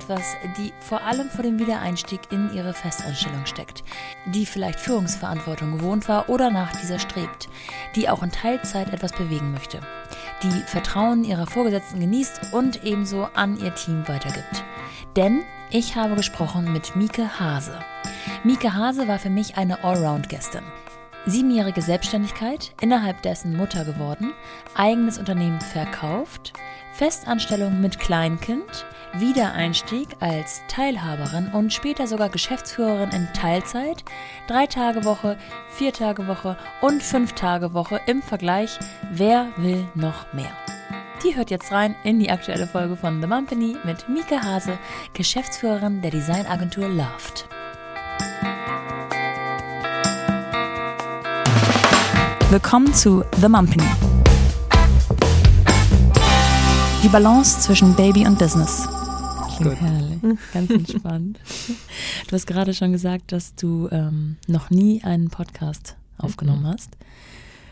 etwas, die vor allem vor dem Wiedereinstieg in ihre Festanstellung steckt, die vielleicht Führungsverantwortung gewohnt war oder nach dieser strebt, die auch in Teilzeit etwas bewegen möchte, die Vertrauen ihrer Vorgesetzten genießt und ebenso an ihr Team weitergibt. Denn ich habe gesprochen mit Mieke Hase. Mieke Hase war für mich eine Allround-Gästin. Siebenjährige Selbstständigkeit, innerhalb dessen Mutter geworden, eigenes Unternehmen verkauft, Festanstellung mit Kleinkind, Wiedereinstieg als Teilhaberin und später sogar Geschäftsführerin in Teilzeit, drei Tage Woche, vier Tage Woche und fünf Tage Woche im Vergleich. Wer will noch mehr? Die hört jetzt rein in die aktuelle Folge von The Mumpany mit Mika Hase, Geschäftsführerin der Designagentur Loft. Willkommen zu The Mumpany. Die Balance zwischen Baby und Business. Klingt herrlich, ganz entspannt. Du hast gerade schon gesagt, dass du ähm, noch nie einen Podcast aufgenommen hast.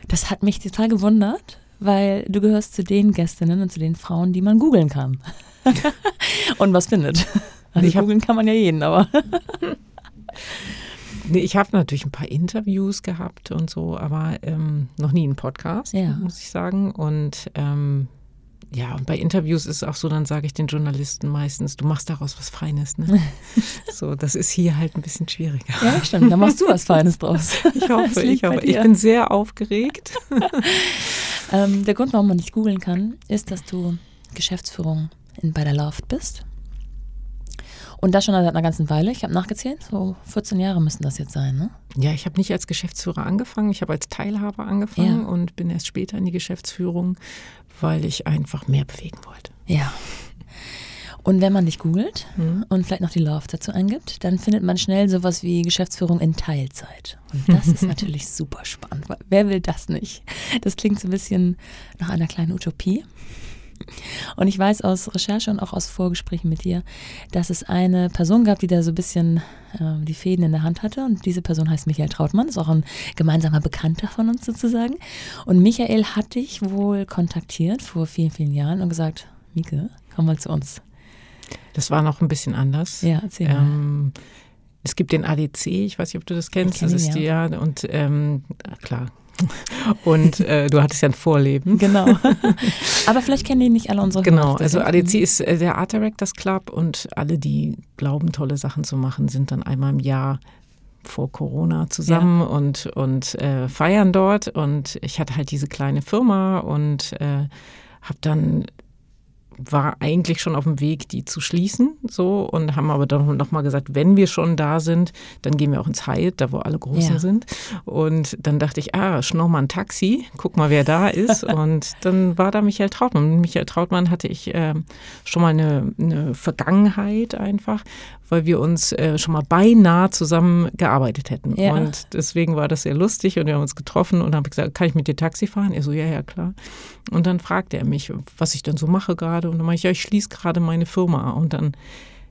Das hat mich total gewundert, weil du gehörst zu den Gästinnen und zu den Frauen, die man googeln kann. und was findet. Also googeln kann man ja jeden, aber. Nee, ich habe natürlich ein paar Interviews gehabt und so, aber ähm, noch nie einen Podcast, ja. muss ich sagen. Und ähm, ja, und bei Interviews ist es auch so, dann sage ich den Journalisten meistens, du machst daraus was Feines. Ne? so, das ist hier halt ein bisschen schwieriger. Ja, stimmt. Da machst du was Feines draus. ich hoffe, ich hoffe. Ich bin sehr aufgeregt. ähm, der Grund, warum man nicht googeln kann, ist, dass du Geschäftsführung in, bei der Loft bist. Und das schon seit einer ganzen Weile. Ich habe nachgezählt, so 14 Jahre müssen das jetzt sein, ne? Ja, ich habe nicht als Geschäftsführer angefangen, ich habe als Teilhaber angefangen ja. und bin erst später in die Geschäftsführung, weil ich einfach mehr bewegen wollte. Ja. Und wenn man dich googelt mhm. und vielleicht noch die Love dazu eingibt, dann findet man schnell sowas wie Geschäftsführung in Teilzeit. Und das ist natürlich super spannend. Wer will das nicht? Das klingt so ein bisschen nach einer kleinen Utopie. Und ich weiß aus Recherche und auch aus Vorgesprächen mit dir, dass es eine Person gab, die da so ein bisschen äh, die Fäden in der Hand hatte. Und diese Person heißt Michael Trautmann, ist auch ein gemeinsamer Bekannter von uns sozusagen. Und Michael hat dich wohl kontaktiert vor vielen, vielen Jahren und gesagt, Mieke, komm mal zu uns. Das war noch ein bisschen anders. Ja, erzähl mal. Ähm, es gibt den ADC, ich weiß nicht, ob du das kennst. Das ist die, ja, und ähm, klar, und äh, du hattest ja ein Vorleben. Genau. Aber vielleicht kennen die nicht alle unsere Genau, also ADC ist äh, der Art Directors Club und alle, die glauben, tolle Sachen zu machen, sind dann einmal im Jahr vor Corona zusammen ja. und, und äh, feiern dort. Und ich hatte halt diese kleine Firma und äh, habe dann war eigentlich schon auf dem Weg, die zu schließen, so und haben aber dann nochmal gesagt, wenn wir schon da sind, dann gehen wir auch ins Hyatt, da wo alle Großen ja. sind. Und dann dachte ich, ah, schnorr mal ein Taxi, guck mal, wer da ist. und dann war da Michael Trautmann. Michael Trautmann hatte ich äh, schon mal eine, eine Vergangenheit einfach, weil wir uns äh, schon mal beinahe zusammen gearbeitet hätten. Ja. Und deswegen war das sehr lustig und wir haben uns getroffen und haben gesagt, kann ich mit dir Taxi fahren? Er so, ja, ja, klar. Und dann fragte er mich, was ich dann so mache gerade. Und dann meinte ich, ja, ich schließe gerade meine Firma. Und dann,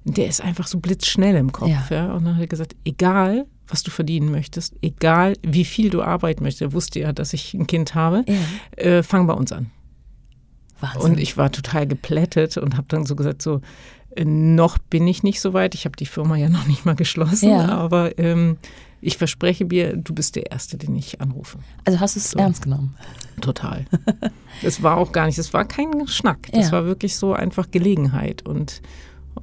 der ist einfach so blitzschnell im Kopf. Ja. ja. Und dann hat er gesagt, egal, was du verdienen möchtest, egal wie viel du arbeiten möchtest, er wusste ja, dass ich ein Kind habe, ja. äh, fang bei uns an. Wahnsinn. Und ich war total geplättet und habe dann so gesagt, so, noch bin ich nicht so weit. Ich habe die Firma ja noch nicht mal geschlossen, ja. aber ähm, ich verspreche mir, du bist der Erste, den ich anrufe. Also hast du es so. ernst genommen? Total. Es war auch gar nicht, es war kein Schnack. Das ja. war wirklich so einfach Gelegenheit. Und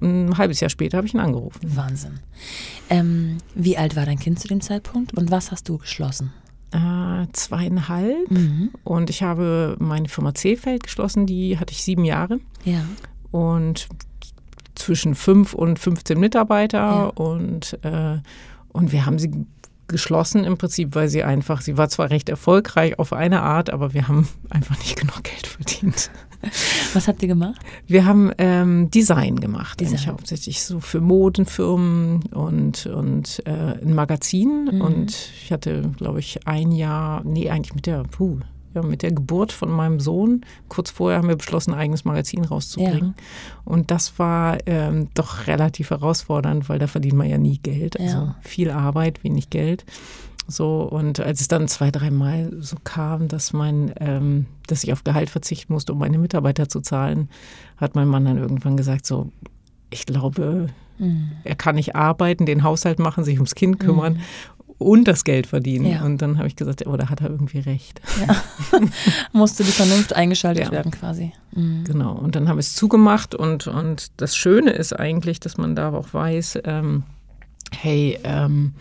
ein halbes Jahr später habe ich ihn angerufen. Wahnsinn. Ähm, wie alt war dein Kind zu dem Zeitpunkt und was hast du geschlossen? Äh, zweieinhalb. Mhm. Und ich habe meine Firma C-Feld geschlossen, die hatte ich sieben Jahre. Ja. Und zwischen fünf und 15 Mitarbeiter ja. und, äh, und wir haben sie geschlossen im Prinzip, weil sie einfach, sie war zwar recht erfolgreich auf eine Art, aber wir haben einfach nicht genug Geld verdient. Was habt ihr gemacht? Wir haben ähm, Design gemacht. Design. Ich hauptsächlich so für Modenfirmen und, und äh, ein Magazin. Mhm. Und ich hatte, glaube ich, ein Jahr, nee, eigentlich mit der, puh, ja, mit der Geburt von meinem Sohn. Kurz vorher haben wir beschlossen, ein eigenes Magazin rauszubringen. Ja. Und das war ähm, doch relativ herausfordernd, weil da verdient man ja nie Geld. Also ja. viel Arbeit, wenig Geld. So, und als es dann zwei, dreimal so kam, dass mein, ähm, dass ich auf Gehalt verzichten musste, um meine Mitarbeiter zu zahlen, hat mein Mann dann irgendwann gesagt: so, ich glaube, mhm. er kann nicht arbeiten, den Haushalt machen, sich ums Kind kümmern. Mhm und das Geld verdienen. Ja. Und dann habe ich gesagt, oh, da hat er irgendwie recht. Ja. Musste die Vernunft eingeschaltet ja. werden quasi. Mhm. Genau. Und dann habe ich es zugemacht und, und das Schöne ist eigentlich, dass man da auch weiß, ähm, hey, ähm,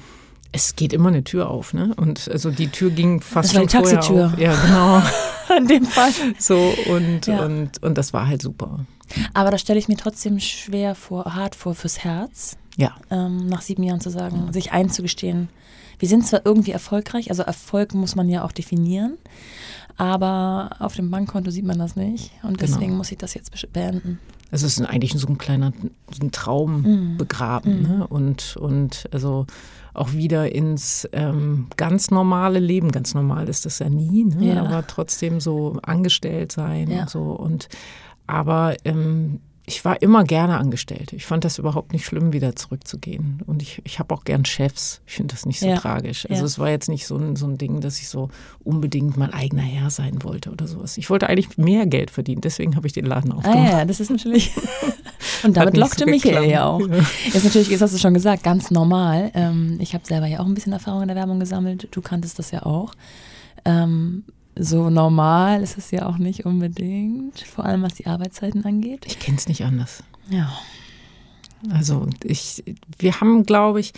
es geht immer eine Tür auf, ne? Und also die Tür ging fast das war schon die Taxitür. Auf. Ja, genau. In dem Fall. So und, ja. und, und das war halt super. Aber das stelle ich mir trotzdem schwer vor, hart vor fürs Herz. Ja. Ähm, nach sieben Jahren zu sagen, sich einzugestehen, wir sind zwar irgendwie erfolgreich, also Erfolg muss man ja auch definieren, aber auf dem Bankkonto sieht man das nicht und genau. deswegen genau. muss ich das jetzt beenden. Also es ist eigentlich so ein kleiner so ein Traum mm. begraben mm. Ne? und, und also auch wieder ins ähm, ganz normale Leben. Ganz normal ist das ja nie, ne? ja. aber trotzdem so angestellt sein ja. und so. Und aber ähm, ich war immer gerne angestellt. Ich fand das überhaupt nicht schlimm, wieder zurückzugehen. Und ich, ich habe auch gern Chefs. Ich finde das nicht so ja. tragisch. Also ja. es war jetzt nicht so ein, so ein Ding, dass ich so unbedingt mein eigener Herr sein wollte oder sowas. Ich wollte eigentlich mehr Geld verdienen. Deswegen habe ich den Laden aufgemacht. Ah ja, das ist natürlich. Und damit lockte so Michael ja auch. Ja. Ist natürlich, das hast du schon gesagt, ganz normal. Ähm, ich habe selber ja auch ein bisschen Erfahrung in der Werbung gesammelt. Du kanntest das ja auch. Ähm, so normal ist es ja auch nicht unbedingt, vor allem was die Arbeitszeiten angeht. Ich kenne es nicht anders. Ja. Also ich, wir haben, glaube ich,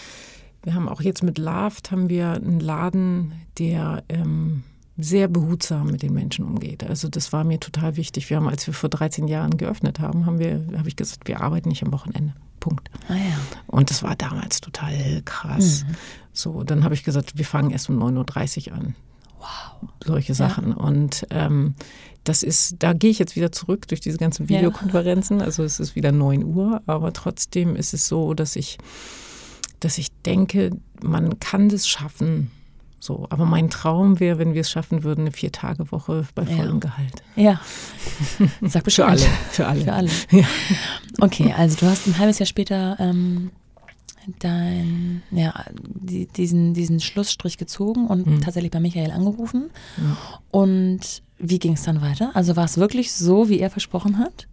wir haben auch jetzt mit Laft haben wir einen Laden, der ähm, sehr behutsam mit den Menschen umgeht. Also das war mir total wichtig. Wir haben, als wir vor 13 Jahren geöffnet haben, haben wir, habe ich gesagt, wir arbeiten nicht am Wochenende. Punkt. Ah, ja. Und das war damals total krass. Mhm. So, dann habe ich gesagt, wir fangen erst um 9.30 Uhr an. Wow. Solche Sachen. Ja. Und ähm, das ist, da gehe ich jetzt wieder zurück durch diese ganzen Videokonferenzen. Ja. Also es ist wieder 9 Uhr, aber trotzdem ist es so, dass ich, dass ich denke, man kann das schaffen. So, aber mein Traum wäre, wenn wir es schaffen würden, eine Vier-Tage-Woche bei vollem ja. Gehalt. Ja. Sag Bescheid. Für alle. Für alle. Für alle. Ja. Okay, also du hast ein halbes Jahr später ähm, dein, ja, die, diesen, diesen Schlussstrich gezogen und mhm. tatsächlich bei Michael angerufen. Ja. Und wie ging es dann weiter? Also war es wirklich so, wie er versprochen hat?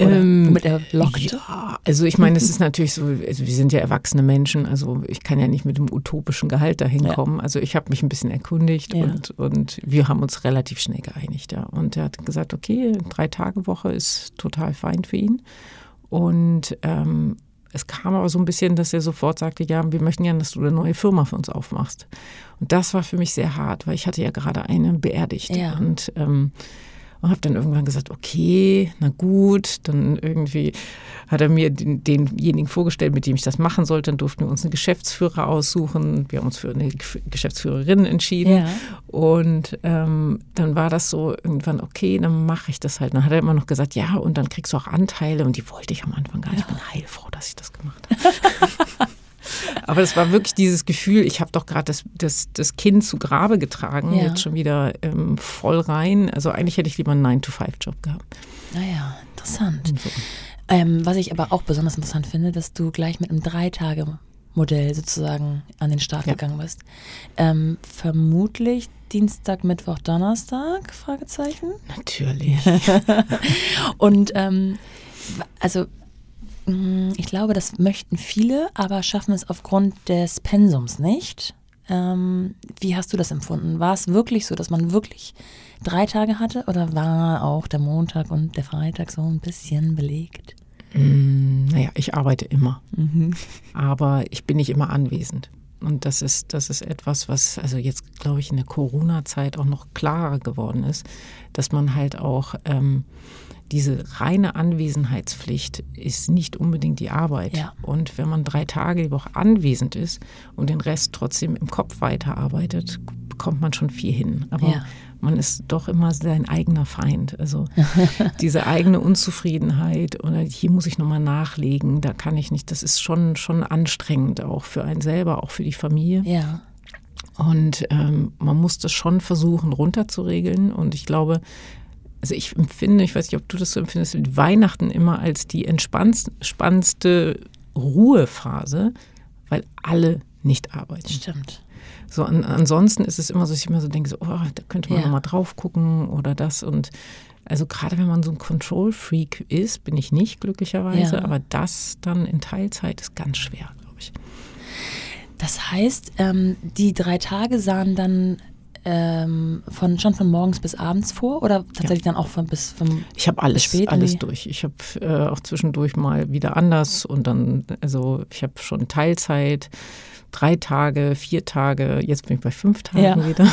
Oder ähm, er lockte? Ja, also ich meine, es ist natürlich so, also wir sind ja erwachsene Menschen, also ich kann ja nicht mit dem utopischen Gehalt dahin ja. kommen. Also ich habe mich ein bisschen erkundigt ja. und, und wir haben uns relativ schnell geeinigt, ja. Und er hat gesagt, okay, drei Tage Woche ist total fein für ihn. Und ähm, es kam aber so ein bisschen, dass er sofort sagte, ja, wir möchten gerne, dass du eine neue Firma für uns aufmachst. Und das war für mich sehr hart, weil ich hatte ja gerade eine beerdigt. Ja. Und ähm, und habe dann irgendwann gesagt, okay, na gut. Dann irgendwie hat er mir den, denjenigen vorgestellt, mit dem ich das machen sollte. Dann durften wir uns einen Geschäftsführer aussuchen. Wir haben uns für eine Geschäftsführerin entschieden. Ja. Und ähm, dann war das so irgendwann, okay, dann mache ich das halt. Dann hat er immer noch gesagt, ja, und dann kriegst du auch Anteile. Und die wollte ich am Anfang gar nicht. Ja. Ich bin heilfroh, dass ich das gemacht habe. Aber es war wirklich dieses Gefühl, ich habe doch gerade das, das, das Kind zu Grabe getragen, ja. jetzt schon wieder ähm, voll rein. Also eigentlich hätte ich lieber einen 9-to-5-Job gehabt. Naja, interessant. So. Ähm, was ich aber auch besonders interessant finde, dass du gleich mit einem Drei-Tage-Modell sozusagen an den Start ja. gegangen bist. Ähm, vermutlich Dienstag, Mittwoch, Donnerstag? Fragezeichen. Natürlich. Und ähm, also ich glaube, das möchten viele, aber schaffen es aufgrund des Pensums nicht. Ähm, wie hast du das empfunden? War es wirklich so, dass man wirklich drei Tage hatte oder war auch der Montag und der Freitag so ein bisschen belegt? Mm, naja, ich arbeite immer, mhm. aber ich bin nicht immer anwesend. Und das ist, das ist etwas, was also jetzt, glaube ich, in der Corona-Zeit auch noch klarer geworden ist, dass man halt auch ähm, diese reine Anwesenheitspflicht ist nicht unbedingt die Arbeit. Ja. Und wenn man drei Tage die Woche anwesend ist und den Rest trotzdem im Kopf weiterarbeitet, bekommt man schon viel hin. Aber ja. man ist doch immer sein eigener Feind. Also diese eigene Unzufriedenheit oder hier muss ich nochmal nachlegen, da kann ich nicht. Das ist schon, schon anstrengend auch für einen selber, auch für die Familie. Ja. Und ähm, man muss das schon versuchen runterzuregeln. Und ich glaube, also ich empfinde, ich weiß nicht, ob du das so empfindest, Weihnachten immer als die entspannendste Ruhephase, weil alle nicht arbeiten. Stimmt. So an, ansonsten ist es immer so, dass ich immer so denke, so, oh, da könnte man Ja. noch mal drauf gucken oder das und also gerade wenn man so ein Control-Freak ist, bin ich nicht glücklicherweise, Ja. aber das dann in Teilzeit ist ganz schwer, glaube ich. Das heißt, ähm, die drei Tage sahen dann ähm, von, schon von morgens bis abends vor oder tatsächlich dann auch von bis vom Ich habe alles, Spät alles durch. Ich habe äh, auch zwischendurch mal wieder anders und dann, also ich habe schon Teilzeit, drei Tage, vier Tage, jetzt bin ich bei fünf Tagen Ja. wieder.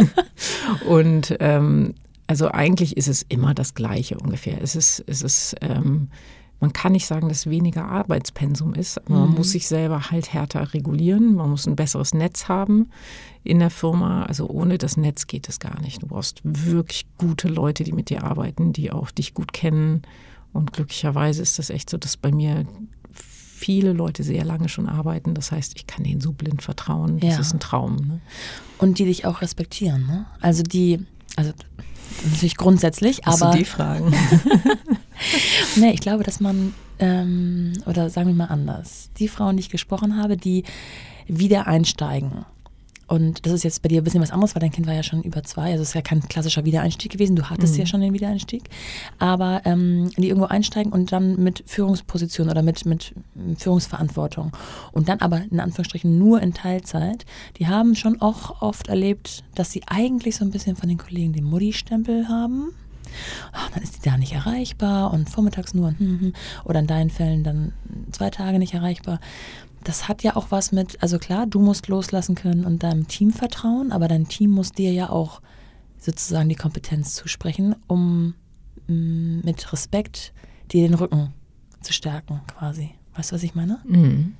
und ähm, also eigentlich ist es immer das Gleiche ungefähr. Es ist, es ist, ähm, man kann nicht sagen, dass weniger Arbeitspensum ist, man muss sich selber halt härter regulieren. Man muss ein besseres Netz haben in der Firma. Also ohne das Netz geht es gar nicht. Du brauchst wirklich gute Leute, die mit dir arbeiten, die auch dich gut kennen. Und glücklicherweise ist das echt so, dass bei mir viele Leute sehr lange schon arbeiten. Das heißt, ich kann denen so blind vertrauen. Das Ja. ist ein Traum. Ne? und die dich auch respektieren, ne? Also die, also natürlich grundsätzlich, Hast aber du die Fragen? nee, ich glaube, dass man ähm, oder sagen wir mal anders, die Frauen, die ich gesprochen habe, die wieder einsteigen. Und das ist jetzt bei dir ein bisschen was anderes, weil dein Kind war ja schon über zwei. Also es ist ja kein klassischer Wiedereinstieg gewesen. Du hattest ja schon den Wiedereinstieg. Aber ähm, die irgendwo einsteigen und dann mit Führungsposition oder mit, mit Führungsverantwortung. Und dann aber in Anführungsstrichen nur in Teilzeit. Die haben schon auch oft erlebt, dass sie eigentlich so ein bisschen von den Kollegen den Mutti-Stempel haben. Ah, dann ist die da nicht erreichbar und vormittags nur hm, hm, oder in deinen Fällen dann zwei Tage nicht erreichbar. Das hat ja auch was mit, also klar, du musst loslassen können und deinem Team vertrauen, aber dein Team muss dir ja auch sozusagen die Kompetenz zusprechen, um mm, mit Respekt dir den Rücken zu stärken, quasi. Weißt du, was ich meine? Mhm.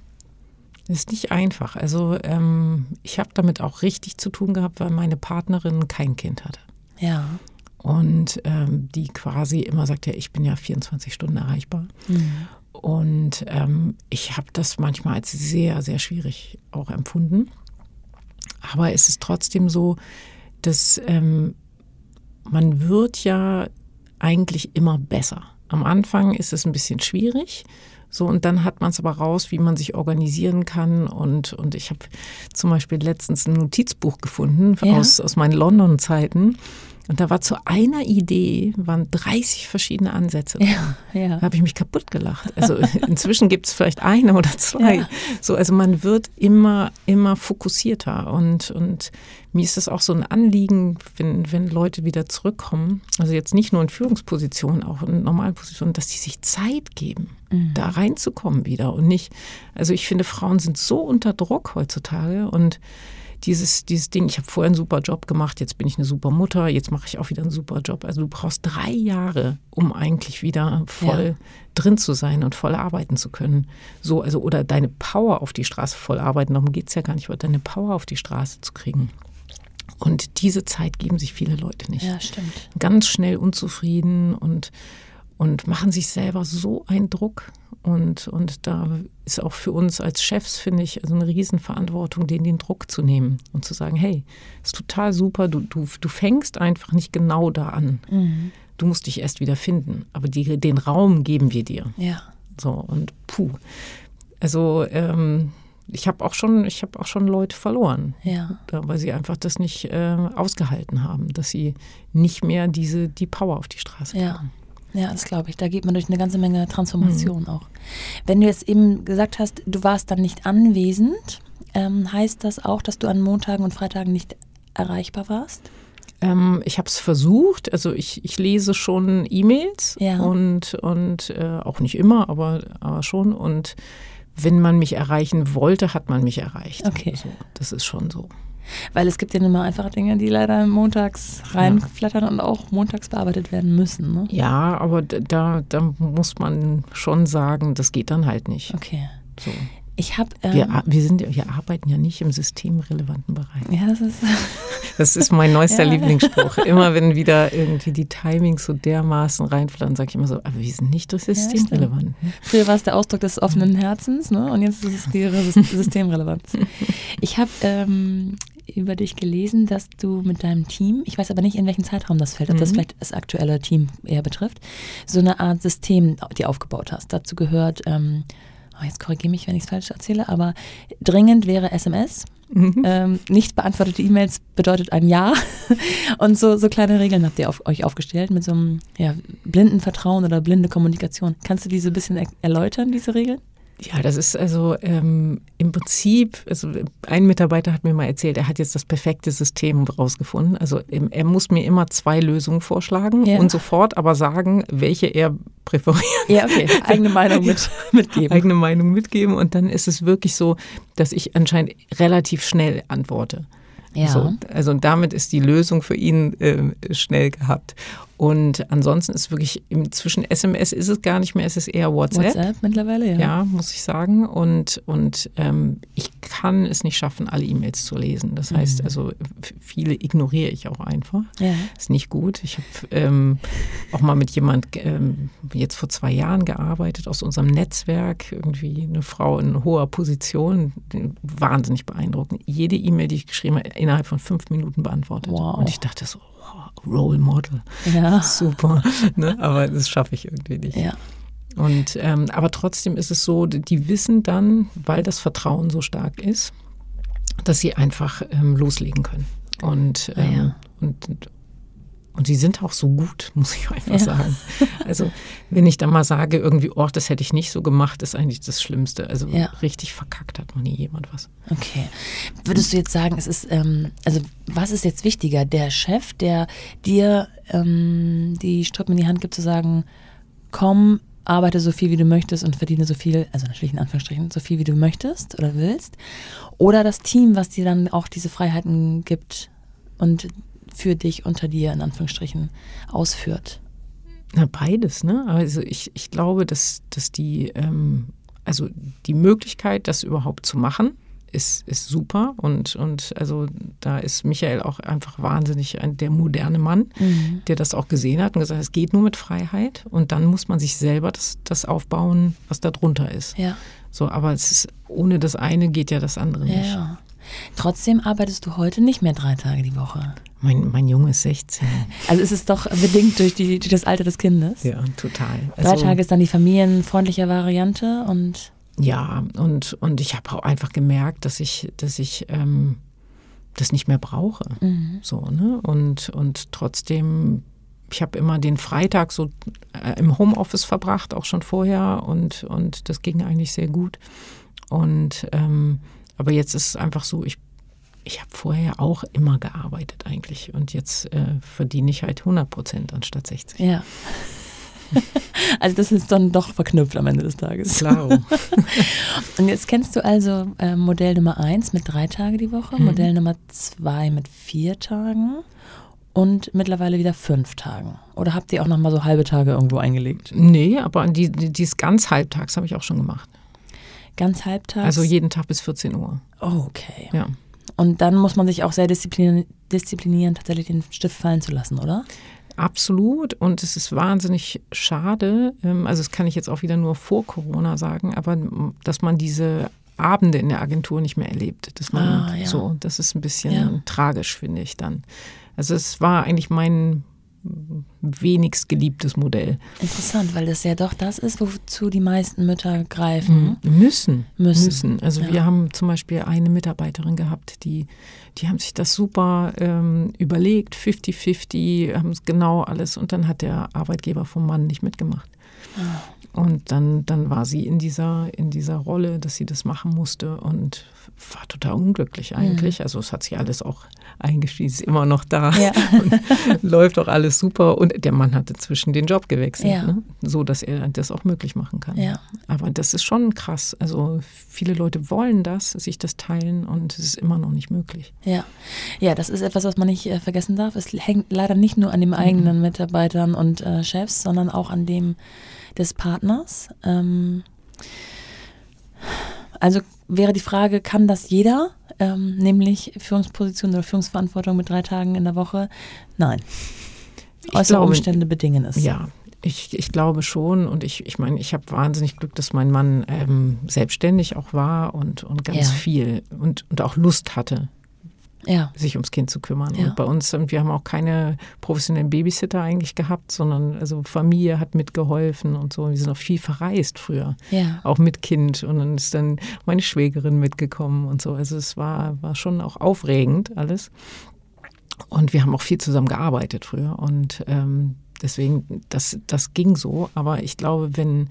Ist nicht einfach. Also ähm, ich habe damit auch richtig zu tun gehabt, weil meine Partnerin kein Kind hatte. Ja. Und ähm, die quasi immer sagt, ja, ich bin ja 24 Stunden erreichbar. Und ähm, ich habe das manchmal als sehr, sehr schwierig auch empfunden. Aber es ist trotzdem so, dass ähm, man wird ja eigentlich immer besser. Am Anfang ist es ein bisschen schwierig. So, und dann hat man es aber raus, wie man sich organisieren kann. Und, und ich habe zum Beispiel letztens ein Notizbuch gefunden Ja. aus, aus meinen London-Zeiten. Und da war zu einer Idee, waren 30 verschiedene Ansätze. drin. ja. Da habe ich mich kaputt gelacht. Also inzwischen gibt es vielleicht eine oder zwei. Ja. So, also man wird immer, immer fokussierter. Und, und mir ist das auch so ein Anliegen, wenn, wenn Leute wieder zurückkommen, also jetzt nicht nur in Führungspositionen, auch in normalen Positionen, dass die sich Zeit geben, da reinzukommen wieder. Und nicht, also ich finde, Frauen sind so unter Druck heutzutage und dieses, dieses Ding, ich habe vorher einen super Job gemacht, jetzt bin ich eine super Mutter, jetzt mache ich auch wieder einen super Job. Also du brauchst drei Jahre, um eigentlich wieder voll Ja. drin zu sein und voll arbeiten zu können. So, also, oder deine Power auf die Straße voll arbeiten, darum geht es ja gar nicht, aber deine Power auf die Straße zu kriegen. Und diese Zeit geben sich viele Leute nicht. ja, stimmt. Ganz schnell unzufrieden und, und machen sich selber so einen Druck. Und, und da ist auch für uns als Chefs, finde ich, also eine Riesenverantwortung, denen den Druck zu nehmen und zu sagen, hey, ist total super, du, du, du fängst einfach nicht genau da an. Du musst dich erst wieder finden. Aber die, den Raum geben wir dir. Ja. So, und puh. Also ähm, ich habe auch schon, ich habe auch schon Leute verloren, Ja. weil sie einfach das nicht äh, ausgehalten haben, dass sie nicht mehr diese die Power auf die Straße Ja. kriegen. Ja, das glaube ich. Da geht man durch eine ganze Menge Transformation auch. Wenn du jetzt eben gesagt hast, du warst dann nicht anwesend, ähm, heißt das auch, dass du an Montagen und Freitagen nicht erreichbar warst? Ähm, ich habe es versucht, also ich, ich lese schon E-Mails Ja. und, und äh, auch nicht immer, aber, aber schon. Und wenn man mich erreichen wollte, hat man mich erreicht. Okay. So, das ist schon so. Weil es gibt ja nun mal einfach Dinge, die leider montags reinflattern und auch montags bearbeitet werden müssen. Ne? Ja, aber da, da muss man schon sagen, das geht dann halt nicht. Okay. So. Ich habe. Ähm, Wir, wir, sind, ja- wir arbeiten ja nicht im systemrelevanten Bereich. ja, das ist. Das ist mein neuester Ja. Lieblingsspruch. Immer wenn wieder irgendwie die Timings so dermaßen reinflattern, sage ich immer so, aber wir sind nicht das systemrelevant. ne? Früher war es der Ausdruck des offenen Herzens, ne? Und jetzt ist es die Systemrelevanz. Ich habe ähm, über dich gelesen, dass du mit deinem Team, ich weiß aber nicht, in welchen Zeitraum das fällt, ob das vielleicht das aktuelle Team eher betrifft, so eine Art System dir aufgebaut hast. Dazu gehört, ähm, oh, jetzt korrigiere mich, wenn ich es falsch erzähle, aber dringend wäre SMS. Mhm. Ähm, nicht beantwortete E-Mails bedeutet ein Ja. Und so, so kleine Regeln habt ihr auf, euch aufgestellt mit so einem ja, blinden Vertrauen oder blinde Kommunikation. Kannst du diese ein bisschen erläutern, diese Regeln? Ja, das ist also ähm, im Prinzip, also ein Mitarbeiter hat mir mal erzählt, er hat jetzt das perfekte System rausgefunden. Also er muss mir immer zwei Lösungen vorschlagen ja. und sofort aber sagen, welche er präferiert. Ja, okay. Eigene Meinung mit, mitgeben. Eigene Meinung mitgeben und dann ist es wirklich so, dass ich anscheinend relativ schnell antworte. Ja. So, also damit ist die Lösung für ihn äh, schnell gehabt. Und ansonsten ist wirklich inzwischen SMS ist es gar nicht mehr, es ist eher WhatsApp. WhatsApp mittlerweile, ja. Ja, muss ich sagen. Und, und ähm, ich kann es nicht schaffen, alle E-Mails zu lesen. Das heißt, mhm. also viele ignoriere ich auch einfach. Ja. Ist nicht gut. Ich habe ähm, auch mal mit jemand ähm, jetzt vor zwei Jahren gearbeitet aus unserem Netzwerk, irgendwie eine Frau in hoher Position, wahnsinnig beeindruckend. Jede E-Mail, die ich geschrieben habe, innerhalb von fünf Minuten beantwortet. Wow. Und ich dachte so, Role Model. Ja. Super. Ne? Aber das schaffe ich irgendwie nicht. Ja. Und, ähm, aber trotzdem ist es so, die wissen dann, weil das Vertrauen so stark ist, dass sie einfach ähm, loslegen können. Und, ähm, ja. und und sie sind auch so gut, muss ich einfach ja. sagen. Also, wenn ich dann mal sage, irgendwie, oh, das hätte ich nicht so gemacht, ist eigentlich das Schlimmste. Also, ja. richtig verkackt hat noch nie jemand was. Okay. Würdest du jetzt sagen, es ist, ähm, also, was ist jetzt wichtiger? Der Chef, der dir ähm, die Strippen in die Hand gibt, zu sagen, komm, arbeite so viel, wie du möchtest und verdiene so viel, also natürlich in Anführungsstrichen, so viel, wie du möchtest oder willst. Oder das Team, was dir dann auch diese Freiheiten gibt und für dich unter dir in Anführungsstrichen ausführt? Na, beides, ne? Also ich, ich glaube, dass, dass die, ähm, also die Möglichkeit, das überhaupt zu machen, ist, ist super. Und, und also da ist Michael auch einfach wahnsinnig ein, der moderne Mann, mhm. der das auch gesehen hat und gesagt, es geht nur mit Freiheit. Und dann muss man sich selber das, das aufbauen, was da drunter ist. Ja. So, aber es ist, ohne das eine geht ja das andere nicht. Ja. Trotzdem arbeitest du heute nicht mehr drei Tage die Woche. Mein, mein Junge ist 16. Also ist es doch bedingt durch, die, durch das Alter des Kindes? Ja, total. Also, drei Tage ist dann die familienfreundliche Variante und. Ja, und, und ich habe auch einfach gemerkt, dass ich, dass ich ähm, das nicht mehr brauche. Mhm. So, ne? Und, und trotzdem, ich habe immer den Freitag so äh, im Homeoffice verbracht, auch schon vorher, und, und das ging eigentlich sehr gut. Und ähm, aber jetzt ist es einfach so, ich, ich habe vorher auch immer gearbeitet eigentlich und jetzt äh, verdiene ich halt 100 Prozent anstatt 60. Ja. Also das ist dann doch verknüpft am Ende des Tages. Klar. Und jetzt kennst du also äh, Modell Nummer 1 mit drei Tage die Woche, mhm. Modell Nummer 2 mit vier Tagen und mittlerweile wieder fünf Tagen. Oder habt ihr auch nochmal so halbe Tage irgendwo eingelegt? Nee, aber die, die, dieses ganz halbtags habe ich auch schon gemacht. Ganz halbtags? Also jeden Tag bis 14 Uhr. Oh, okay. Ja. Und dann muss man sich auch sehr disziplinieren, disziplinieren, tatsächlich den Stift fallen zu lassen, oder? Absolut. Und es ist wahnsinnig schade. Ähm, also, das kann ich jetzt auch wieder nur vor Corona sagen, aber dass man diese Abende in der Agentur nicht mehr erlebt. Dass man ah, ja. so, das ist ein bisschen ja. tragisch, finde ich dann. Also, es war eigentlich mein wenigst geliebtes Modell. Interessant, weil das ja doch das ist, wozu die meisten Mütter greifen. Mhm. Müssen. Müssen. Müssen. Also ja. wir haben zum Beispiel eine Mitarbeiterin gehabt, die, die haben sich das super ähm, überlegt, 50-50, haben es genau alles und dann hat der Arbeitgeber vom Mann nicht mitgemacht. Ah. Und dann, dann war sie in dieser, in dieser Rolle, dass sie das machen musste und war total unglücklich eigentlich. Mhm. Also es hat sich alles auch eingestiegen, ist immer noch da ja. läuft auch alles super. Und der Mann hat inzwischen den Job gewechselt, ja. ne? so dass er das auch möglich machen kann. Ja. Aber das ist schon krass. Also viele Leute wollen das, sich das teilen und es ist immer noch nicht möglich. Ja, ja das ist etwas, was man nicht äh, vergessen darf. Es hängt leider nicht nur an den eigenen mhm. Mitarbeitern und äh, Chefs, sondern auch an dem des Partners. Ähm, also wäre die Frage, kann das jeder? Ähm, nämlich Führungsposition oder Führungsverantwortung mit drei Tagen in der Woche? Nein. Äußere Umstände bedingen es. Ja, ich, ich glaube schon und ich, ich meine, ich habe wahnsinnig Glück, dass mein Mann ähm, selbstständig auch war und, und ganz ja. viel und, und auch Lust hatte, ja. sich ums Kind zu kümmern. Ja. Und bei uns, und wir haben auch keine professionellen Babysitter eigentlich gehabt, sondern also Familie hat mitgeholfen und so. Wir sind auch viel verreist früher, ja. auch mit Kind. Und dann ist dann meine Schwägerin mitgekommen und so. Also es war, war schon auch aufregend alles. Und wir haben auch viel zusammen gearbeitet früher. Und ähm, deswegen, das, das ging so. Aber ich glaube, wenn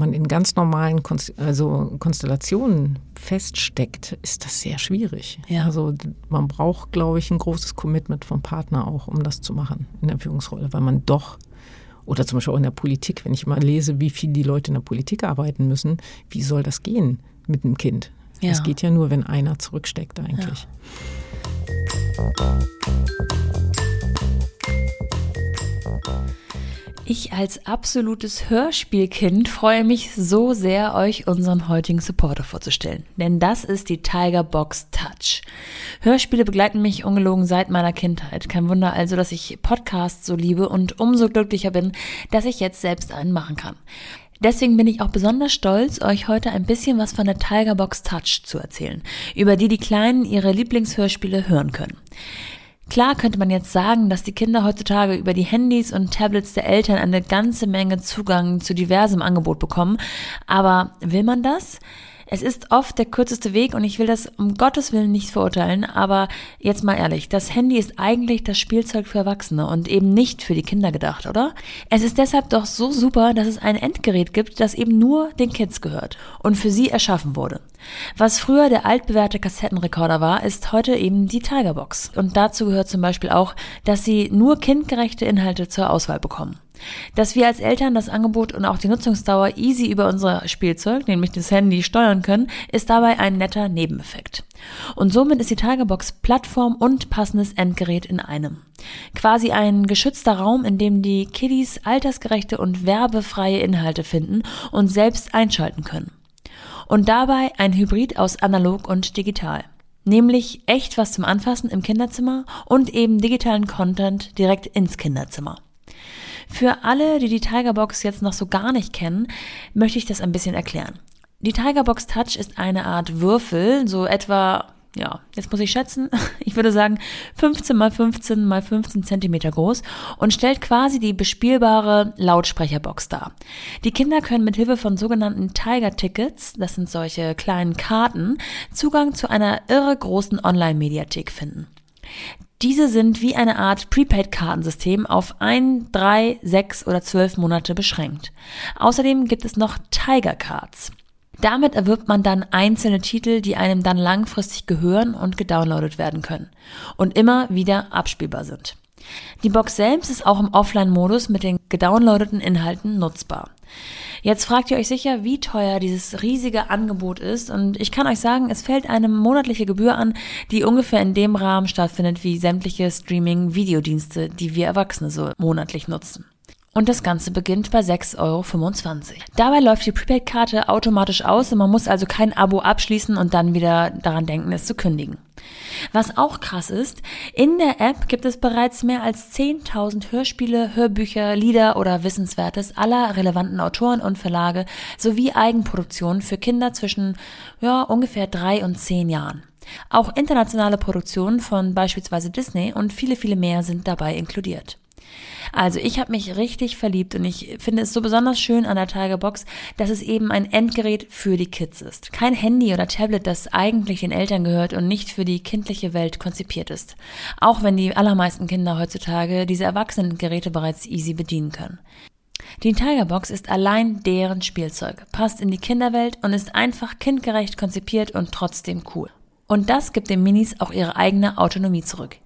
man in ganz normalen Konst also Konstellationen feststeckt, ist das sehr schwierig. Ja. Also man braucht, glaube ich, ein großes Commitment vom Partner auch, um das zu machen in der Führungsrolle, weil man doch oder zum Beispiel auch in der Politik, wenn ich mal lese, wie viel die Leute in der Politik arbeiten müssen, wie soll das gehen mit einem Kind? Ja. Das geht ja nur, wenn einer zurücksteckt eigentlich. Ja. Ich als absolutes Hörspielkind freue mich so sehr, euch unseren heutigen Supporter vorzustellen. Denn das ist die Tiger Box Touch. Hörspiele begleiten mich ungelogen seit meiner Kindheit. Kein Wunder also, dass ich Podcasts so liebe und umso glücklicher bin, dass ich jetzt selbst einen machen kann. Deswegen bin ich auch besonders stolz, euch heute ein bisschen was von der Tiger Box Touch zu erzählen, über die die Kleinen ihre Lieblingshörspiele hören können. Klar könnte man jetzt sagen, dass die Kinder heutzutage über die Handys und Tablets der Eltern eine ganze Menge Zugang zu diversem Angebot bekommen, aber will man das? Es ist oft der kürzeste Weg und ich will das um Gottes Willen nicht verurteilen, aber jetzt mal ehrlich, das Handy ist eigentlich das Spielzeug für Erwachsene und eben nicht für die Kinder gedacht, oder? Es ist deshalb doch so super, dass es ein Endgerät gibt, das eben nur den Kids gehört und für sie erschaffen wurde. Was früher der altbewährte Kassettenrekorder war, ist heute eben die Tigerbox. Und dazu gehört zum Beispiel auch, dass sie nur kindgerechte Inhalte zur Auswahl bekommen. Dass wir als Eltern das Angebot und auch die Nutzungsdauer easy über unser Spielzeug, nämlich das Handy, steuern können, ist dabei ein netter Nebeneffekt. Und somit ist die Tagebox Plattform und passendes Endgerät in einem. Quasi ein geschützter Raum, in dem die Kiddies altersgerechte und werbefreie Inhalte finden und selbst einschalten können. Und dabei ein Hybrid aus analog und digital. Nämlich echt was zum Anfassen im Kinderzimmer und eben digitalen Content direkt ins Kinderzimmer. Für alle, die die Tigerbox jetzt noch so gar nicht kennen, möchte ich das ein bisschen erklären. Die Tigerbox Touch ist eine Art Würfel, so etwa, ja, jetzt muss ich schätzen, ich würde sagen 15 mal 15 mal 15 Zentimeter groß und stellt quasi die bespielbare Lautsprecherbox dar. Die Kinder können mit Hilfe von sogenannten Tiger Tickets, das sind solche kleinen Karten, Zugang zu einer irre großen Online-Mediathek finden. Diese sind wie eine Art Prepaid-Kartensystem auf ein, drei, sechs oder zwölf Monate beschränkt. Außerdem gibt es noch Tiger Cards. Damit erwirbt man dann einzelne Titel, die einem dann langfristig gehören und gedownloadet werden können und immer wieder abspielbar sind. Die Box selbst ist auch im Offline-Modus mit den gedownloadeten Inhalten nutzbar. Jetzt fragt ihr euch sicher, wie teuer dieses riesige Angebot ist und ich kann euch sagen, es fällt eine monatliche Gebühr an, die ungefähr in dem Rahmen stattfindet wie sämtliche Streaming-Videodienste, die wir Erwachsene so monatlich nutzen. Und das Ganze beginnt bei 6,25 Euro. Dabei läuft die Prepaid-Karte automatisch aus und man muss also kein Abo abschließen und dann wieder daran denken, es zu kündigen. Was auch krass ist, in der App gibt es bereits mehr als 10.000 Hörspiele, Hörbücher, Lieder oder Wissenswertes aller relevanten Autoren und Verlage sowie Eigenproduktionen für Kinder zwischen ja, ungefähr drei und zehn Jahren. Auch internationale Produktionen von beispielsweise Disney und viele, viele mehr sind dabei inkludiert. Also ich habe mich richtig verliebt und ich finde es so besonders schön an der Tigerbox, dass es eben ein Endgerät für die Kids ist. Kein Handy oder Tablet, das eigentlich den Eltern gehört und nicht für die kindliche Welt konzipiert ist. Auch wenn die allermeisten Kinder heutzutage diese Erwachsenengeräte bereits easy bedienen können. Die Tigerbox ist allein deren Spielzeug, passt in die Kinderwelt und ist einfach kindgerecht konzipiert und trotzdem cool. Und das gibt den Minis auch ihre eigene Autonomie zurück.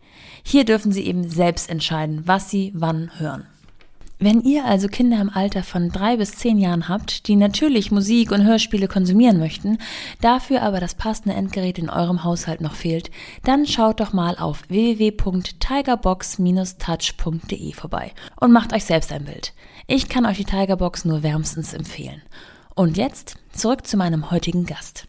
Hier dürfen sie eben selbst entscheiden, was sie wann hören. Wenn ihr also Kinder im Alter von drei bis zehn Jahren habt, die natürlich Musik und Hörspiele konsumieren möchten, dafür aber das passende Endgerät in eurem Haushalt noch fehlt, dann schaut doch mal auf www.tigerbox-touch.de vorbei und macht euch selbst ein Bild. Ich kann euch die Tigerbox nur wärmstens empfehlen. Und jetzt zurück zu meinem heutigen Gast.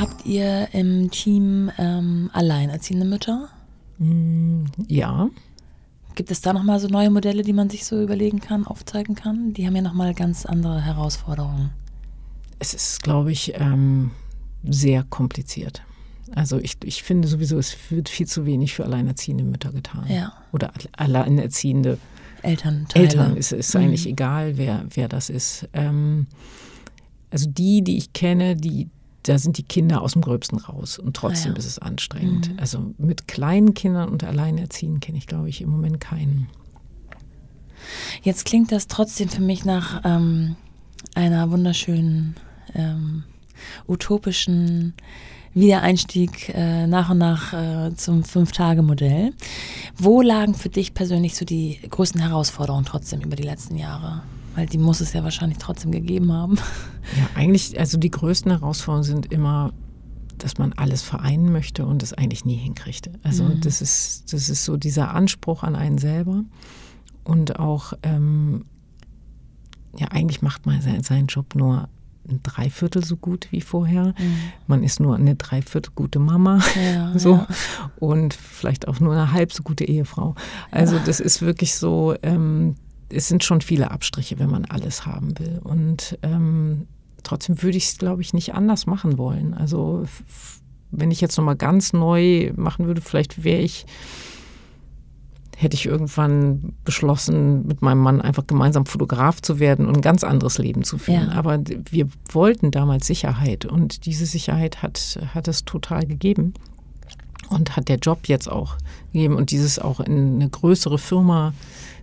Habt ihr im Team ähm, alleinerziehende Mütter? Mm, ja. Gibt es da nochmal so neue Modelle, die man sich so überlegen kann, aufzeigen kann? Die haben ja nochmal ganz andere Herausforderungen. Es ist, glaube ich, ähm, sehr kompliziert. Also ich, ich finde sowieso, es wird viel zu wenig für alleinerziehende Mütter getan. Ja. Oder alleinerziehende Eltern. Eltern. Es ist mhm. eigentlich egal, wer, wer das ist. Ähm, also die, die ich kenne, die, da sind die Kinder aus dem Gröbsten raus und trotzdem ah, ja. ist es anstrengend. Mhm. Also mit kleinen Kindern und Alleinerziehenden kenne ich, glaube ich, im Moment keinen. Jetzt klingt das trotzdem für mich nach ähm, einer wunderschönen, ähm, utopischen Wiedereinstieg äh, nach und nach äh, zum Fünf-Tage-Modell. Wo lagen für dich persönlich so die größten Herausforderungen trotzdem über die letzten Jahre? Weil die muss es ja wahrscheinlich trotzdem gegeben haben. Ja, eigentlich, also die größten Herausforderungen sind immer, dass man alles vereinen möchte und es eigentlich nie hinkriegt. Also mhm. das ist, das ist so dieser Anspruch an einen selber und auch, ähm, ja, eigentlich macht man seinen Job nur ein Dreiviertel so gut wie vorher. Mhm. Man ist nur eine Dreiviertel gute Mama. Ja, so. Ja. Und vielleicht auch nur eine halb so gute Ehefrau. Also ja. das ist wirklich so, ähm, es sind schon viele Abstriche, wenn man alles haben will. Und ähm, trotzdem würde ich es, glaube ich, nicht anders machen wollen. Also wenn ich jetzt nochmal ganz neu machen würde, vielleicht wäre ich hätte ich irgendwann beschlossen, mit meinem Mann einfach gemeinsam Fotograf zu werden und ein ganz anderes Leben zu führen. Ja. Aber wir wollten damals Sicherheit und diese Sicherheit hat, hat es total gegeben und hat der Job jetzt auch gegeben und dieses auch in eine größere Firma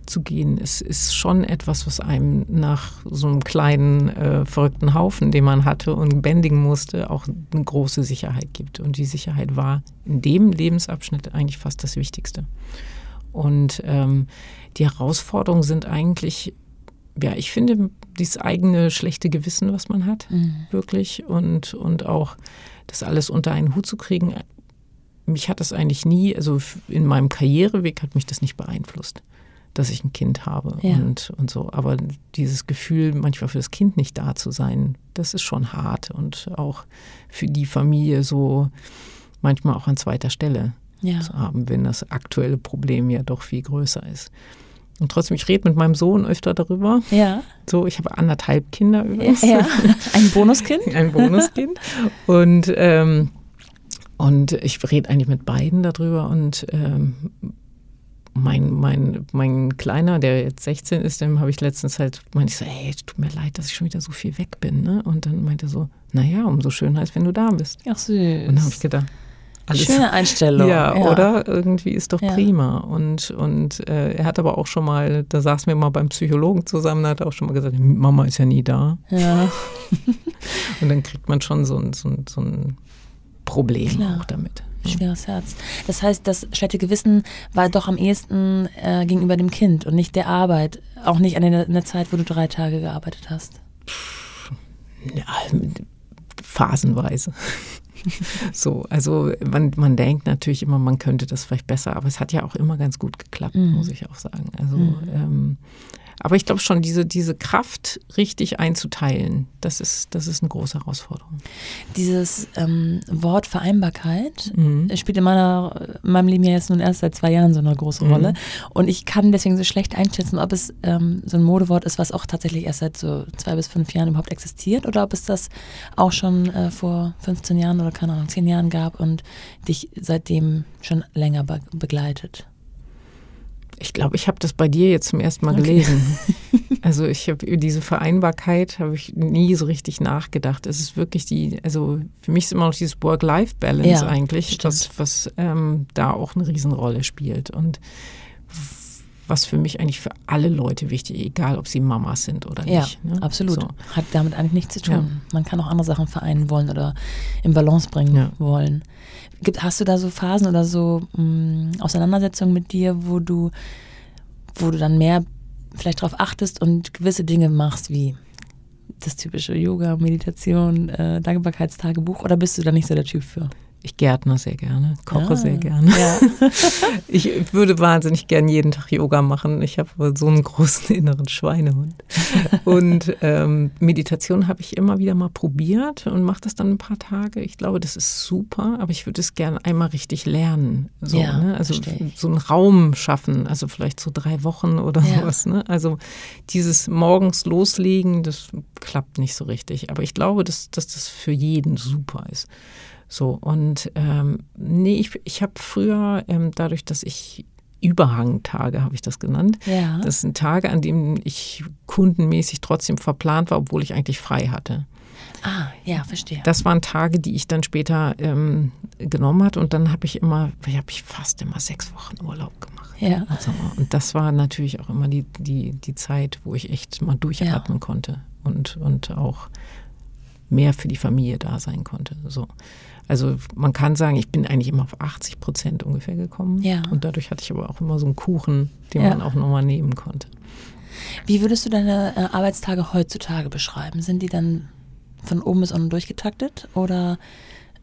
zu gehen, ist, ist schon etwas, was einem nach so einem kleinen äh, verrückten Haufen, den man hatte und bändigen musste, auch eine große Sicherheit gibt. Und die Sicherheit war in dem Lebensabschnitt eigentlich fast das Wichtigste. Und ähm, die Herausforderungen sind eigentlich, ja, ich finde, dieses eigene schlechte Gewissen, was man hat, mhm. wirklich, und, und auch das alles unter einen Hut zu kriegen. Mich hat das eigentlich nie, also in meinem Karriereweg hat mich das nicht beeinflusst, dass ich ein Kind habe ja. und, und so. Aber dieses Gefühl, manchmal für das Kind nicht da zu sein, das ist schon hart und auch für die Familie so manchmal auch an zweiter Stelle ja. zu haben, wenn das aktuelle Problem ja doch viel größer ist. Und trotzdem, ich rede mit meinem Sohn öfter darüber. Ja. So, ich habe anderthalb Kinder übrigens. Ja, ein Bonuskind. ein Bonuskind. Und, ähm, und ich rede eigentlich mit beiden darüber. Und ähm, mein, mein, mein Kleiner, der jetzt 16 ist, dem habe ich letztens halt, meinte ich so, hey, tut mir leid, dass ich schon wieder so viel weg bin. Ne? Und dann meinte er so, naja, umso schöner ist, wenn du da bist. Ach süß. Und dann habe ich gedacht, alles. Schöne Einstellung. Ja, ja, oder? Irgendwie ist doch ja. prima. Und, und äh, er hat aber auch schon mal, da saßen wir mal beim Psychologen zusammen, da hat er auch schon mal gesagt, Mama ist ja nie da. Ja. und dann kriegt man schon so ein, so ein, so ein Problem Klar. auch damit. Schweres Herz. Das heißt, das schlechte Gewissen war doch am ehesten äh, gegenüber dem Kind und nicht der Arbeit. Auch nicht an der, in der Zeit, wo du drei Tage gearbeitet hast. Ja, phasenweise. so, also man, man denkt natürlich immer, man könnte das vielleicht besser, aber es hat ja auch immer ganz gut geklappt, mhm. muss ich auch sagen. Also mhm. ähm, aber ich glaube schon, diese, diese Kraft richtig einzuteilen, das ist, das ist eine große Herausforderung. Dieses ähm, Wort Vereinbarkeit mhm. spielt in, meiner, in meinem Leben ja jetzt nun erst seit zwei Jahren so eine große mhm. Rolle. Und ich kann deswegen so schlecht einschätzen, ob es ähm, so ein Modewort ist, was auch tatsächlich erst seit so zwei bis fünf Jahren überhaupt existiert oder ob es das auch schon äh, vor 15 Jahren oder keine Ahnung, zehn Jahren gab und dich seitdem schon länger be begleitet. Ich glaube, ich habe das bei dir jetzt zum ersten Mal okay. gelesen. also ich habe über diese Vereinbarkeit habe ich nie so richtig nachgedacht. Es ist wirklich die, also für mich ist immer noch dieses Work-Life-Balance ja, eigentlich, das, was ähm, da auch eine Riesenrolle spielt. Und was für mich eigentlich für alle Leute wichtig, egal ob sie Mamas sind oder nicht. Ja, ne? absolut. So. Hat damit eigentlich nichts zu tun. Ja. Man kann auch andere Sachen vereinen wollen oder in Balance bringen ja. wollen. Gibt, hast du da so Phasen oder so mh, mm, Auseinandersetzungen mit dir, wo du, wo du dann mehr vielleicht darauf achtest und gewisse Dinge machst, wie das typische Yoga, Meditation, äh, Dankbarkeitstagebuch, oder bist du da nicht so der Typ für? Ich gärtner sehr gerne, koche ah, sehr gerne. Ja. ich würde wahnsinnig gern jeden Tag Yoga machen. Ich habe so einen großen inneren Schweinehund. Und ähm, Meditation habe ich immer wieder mal probiert und mache das dann ein paar Tage. Ich glaube, das ist super, aber ich würde es gerne einmal richtig lernen. So, ja, ne? Also so einen Raum schaffen, also vielleicht so drei Wochen oder Ja. sowas. Ne? Also dieses morgens loslegen, das klappt nicht so richtig. Aber ich glaube, dass, dass das für jeden super ist. So, und ähm, nee, ich, ich habe früher, ähm, dadurch, dass ich Überhangtage, habe ich das genannt, Ja. das sind Tage, an denen ich kundenmäßig trotzdem verplant war, obwohl ich eigentlich frei hatte. ah, ja, verstehe. Das waren Tage, die ich dann später ähm, genommen hatte und dann habe ich immer, habe ich fast immer sechs Wochen Urlaub gemacht. Ja. Also, und das war natürlich auch immer die, die, die Zeit, wo ich echt mal durchatmen konnte und, und auch mehr für die Familie da sein konnte. So. Also man kann sagen, ich bin eigentlich immer auf 80 Prozent ungefähr gekommen. Ja. Und dadurch hatte ich aber auch immer so einen Kuchen, den Ja. man auch nochmal nehmen konnte. Wie würdest du deine äh, Arbeitstage heutzutage beschreiben? Sind die dann von oben bis unten durchgetaktet oder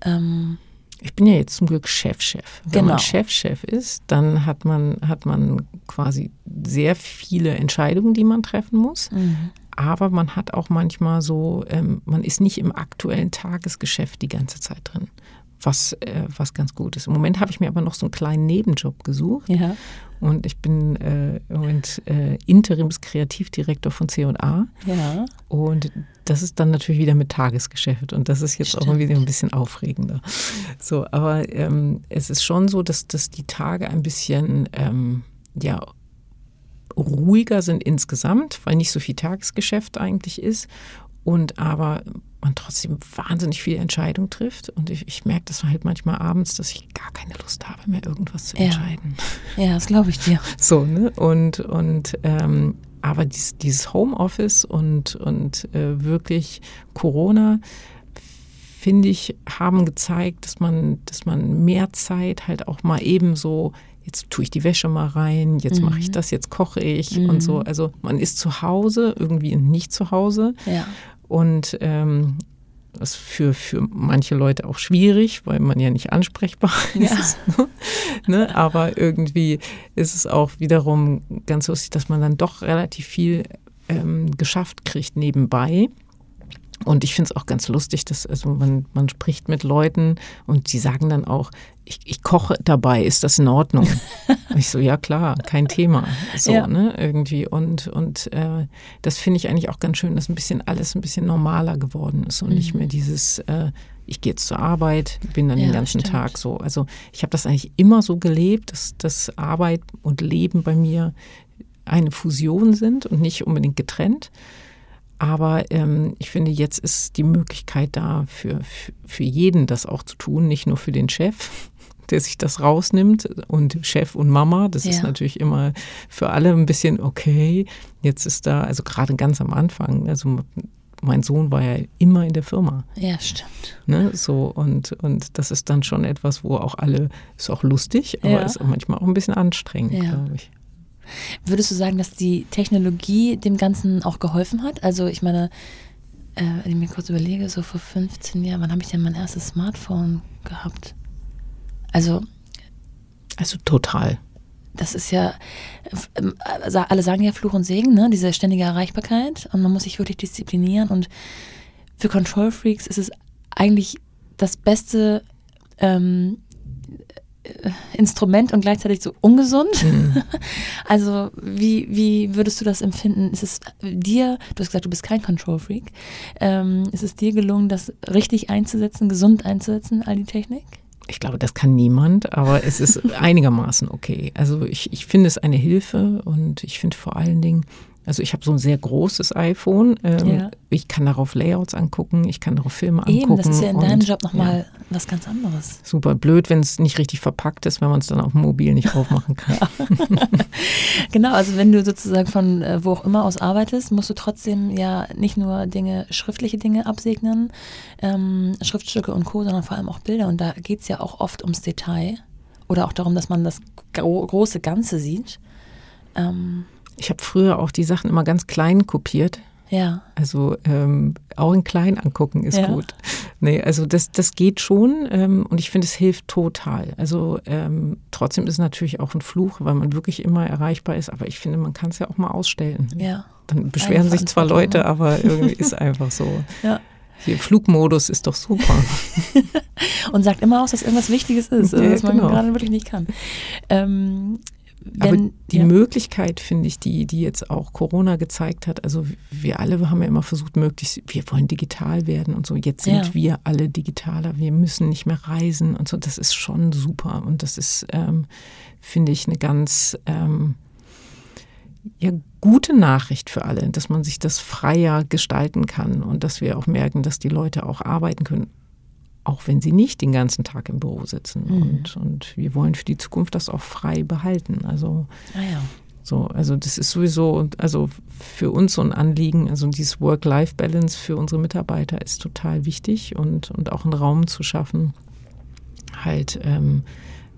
ähm, Ich bin ja jetzt zum Glück Chefchef. Wenn Genau. man Chefchef ist, dann hat man, hat man quasi sehr viele Entscheidungen, die man treffen muss. Aber man hat auch manchmal so, ähm, man ist nicht im aktuellen Tagesgeschäft die ganze Zeit drin. Was, äh, was ganz gut ist. Im Moment habe ich mir aber noch so einen kleinen Nebenjob gesucht. ja, Und ich bin äh, im Moment äh, Interims-Kreativdirektor von C&A. ja, Und das ist dann natürlich wieder mit Tagesgeschäft und das ist jetzt auch Stimmt. wieder ein bisschen aufregender. So, aber ähm, es ist schon so, dass, dass die Tage ein bisschen ähm, ja, ruhiger sind insgesamt, weil nicht so viel Tagesgeschäft eigentlich ist und aber man trotzdem wahnsinnig viele Entscheidungen trifft und ich, ich merke das halt manchmal abends, dass ich gar keine Lust habe mehr irgendwas zu Ja. entscheiden. ja, das glaube ich dir. So, ne? Und, und ähm, aber dies, dieses Homeoffice und, und äh, wirklich Corona, finde ich, haben gezeigt, dass man, dass man mehr Zeit halt auch mal eben so, jetzt tue ich die Wäsche mal rein, jetzt mache ich das, jetzt koche ich und so. Also man ist zu Hause, irgendwie nicht zu Hause. Ja, Und ähm, das ist für, für manche Leute auch schwierig, weil man ja nicht ansprechbar ist. ne? Aber irgendwie ist es auch wiederum ganz lustig, dass man dann doch relativ viel ähm, geschafft kriegt nebenbei. Und ich finde es auch ganz lustig, dass also man, man spricht mit Leuten und die sagen dann auch, ich, ich koche dabei, ist das in Ordnung? Ich so, ja klar, kein Thema. So, Ja. ne, irgendwie. Und, und äh, das finde ich eigentlich auch ganz schön, dass ein bisschen alles ein bisschen normaler geworden ist und nicht mehr dieses, äh, ich gehe jetzt zur Arbeit, bin dann Ja, den ganzen stimmt. Tag so. Also ich habe das eigentlich immer so gelebt, dass, dass Arbeit und Leben bei mir eine Fusion sind und nicht unbedingt getrennt. Aber ähm, ich finde, jetzt ist die Möglichkeit da für, für jeden das auch zu tun, nicht nur für den Chef, der sich das rausnimmt und Chef und Mama. Das ist Ja. natürlich immer für alle ein bisschen okay. Jetzt ist da, also gerade ganz am Anfang, also mein Sohn war ja immer in der Firma. ja, stimmt. Ne, so und, und das ist dann schon etwas, wo auch alle, ist auch lustig, aber Ja. ist auch manchmal auch ein bisschen anstrengend, Ja. glaube ich. Würdest du sagen, dass die Technologie dem Ganzen auch geholfen hat? Also ich meine, äh, wenn ich mir kurz überlege, so vor 15 Jahren, wann habe ich denn mein erstes Smartphone gehabt? Also Also total. das ist ja, also alle sagen ja Fluch und Segen, ne? diese ständige Erreichbarkeit und man muss sich wirklich disziplinieren und für Control Freaks ist es eigentlich das beste ähm, äh, Instrument und gleichzeitig so ungesund. Also wie, wie würdest du das empfinden? Ist es dir, du hast gesagt, du bist kein Control Freak, ähm, ist es dir gelungen, das richtig einzusetzen, gesund einzusetzen, all die Technik? Ich glaube, das kann niemand, aber es ist einigermaßen okay. Also ich, ich finde es eine Hilfe und ich finde vor allen Dingen, also ich habe so ein sehr großes iPhone. Ähm, Ja. Ich kann darauf Layouts angucken, ich kann darauf Filme angucken. Eben, das ist ja in deinem Job nochmal was ganz anderes. Super blöd, wenn es nicht richtig verpackt ist, wenn man es dann auf dem Mobil nicht aufmachen kann. Genau, also wenn du sozusagen von äh, wo auch immer aus arbeitest, musst du trotzdem ja nicht nur Dinge, schriftliche Dinge absegnen, ähm, Schriftstücke und Co., sondern vor allem auch Bilder. Und da geht es ja auch oft ums Detail oder auch darum, dass man das gro große Ganze sieht. Ähm, Ich habe früher auch die Sachen immer ganz klein kopiert. Ja. Also ähm, auch in klein angucken ist Ja. gut. Nee, also das, das geht schon ähm, und ich finde, es hilft total. Also ähm, trotzdem ist es natürlich auch ein Fluch, weil man wirklich immer erreichbar ist, aber ich finde, man kann es ja auch mal ausstellen. Ja. Dann beschweren sich zwar Leute, aber irgendwie ist einfach so. Ja. Hier, Flugmodus ist doch super. Und sagt immer aus, dass irgendwas Wichtiges ist, Ja, was man genau. gerade wirklich nicht kann. Ähm, Aber wenn, die ja. Möglichkeit, finde ich, die, die jetzt auch Corona gezeigt hat, also wir alle haben ja immer versucht, möglichst, wir wollen digital werden und so. Jetzt sind Ja. wir alle digitaler, wir müssen nicht mehr reisen und so. Das ist schon super. Und das ist, ähm, finde ich, eine ganz ähm, ja, gute Nachricht für alle, dass man sich das freier gestalten kann und dass wir auch merken, dass die Leute auch arbeiten können. Auch wenn sie nicht den ganzen Tag im Büro sitzen. Mhm. Und, und wir wollen für die Zukunft das auch frei behalten. Also Ah ja. so, also das ist sowieso, also für uns so ein Anliegen, also dieses Work-Life-Balance für unsere Mitarbeiter ist total wichtig und, und auch einen Raum zu schaffen, halt, ähm,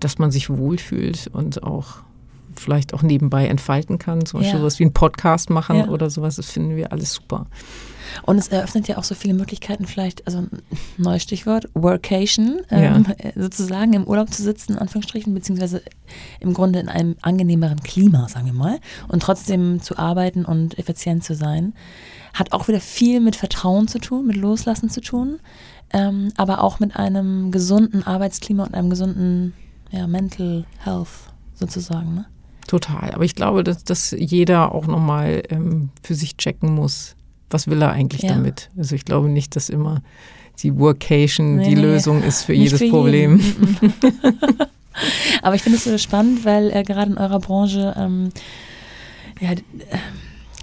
dass man sich wohlfühlt und auch vielleicht auch nebenbei entfalten kann, zum Beispiel Ja. sowas wie einen Podcast machen Ja. oder sowas, das finden wir alles super. Und es eröffnet ja auch so viele Möglichkeiten, vielleicht, also ein neues Stichwort, Workation, ähm, äh, sozusagen im Urlaub zu sitzen, in Anführungsstrichen, beziehungsweise im Grunde in einem angenehmeren Klima, sagen wir mal, und trotzdem zu arbeiten und effizient zu sein. Hat auch wieder viel mit Vertrauen zu tun, mit Loslassen zu tun, ähm, aber auch mit einem gesunden Arbeitsklima und einem gesunden ja, Mental Health sozusagen. Ne? Total. Aber ich glaube, dass, dass jeder auch nochmal ähm, für sich checken muss, was will er eigentlich Ja. damit. Also ich glaube nicht, dass immer die Workation Nee, die nee, Lösung ist für jedes für Problem. jeden. Mhm. Aber ich finde es so spannend, weil äh, gerade in eurer Branche, ähm, ja, äh,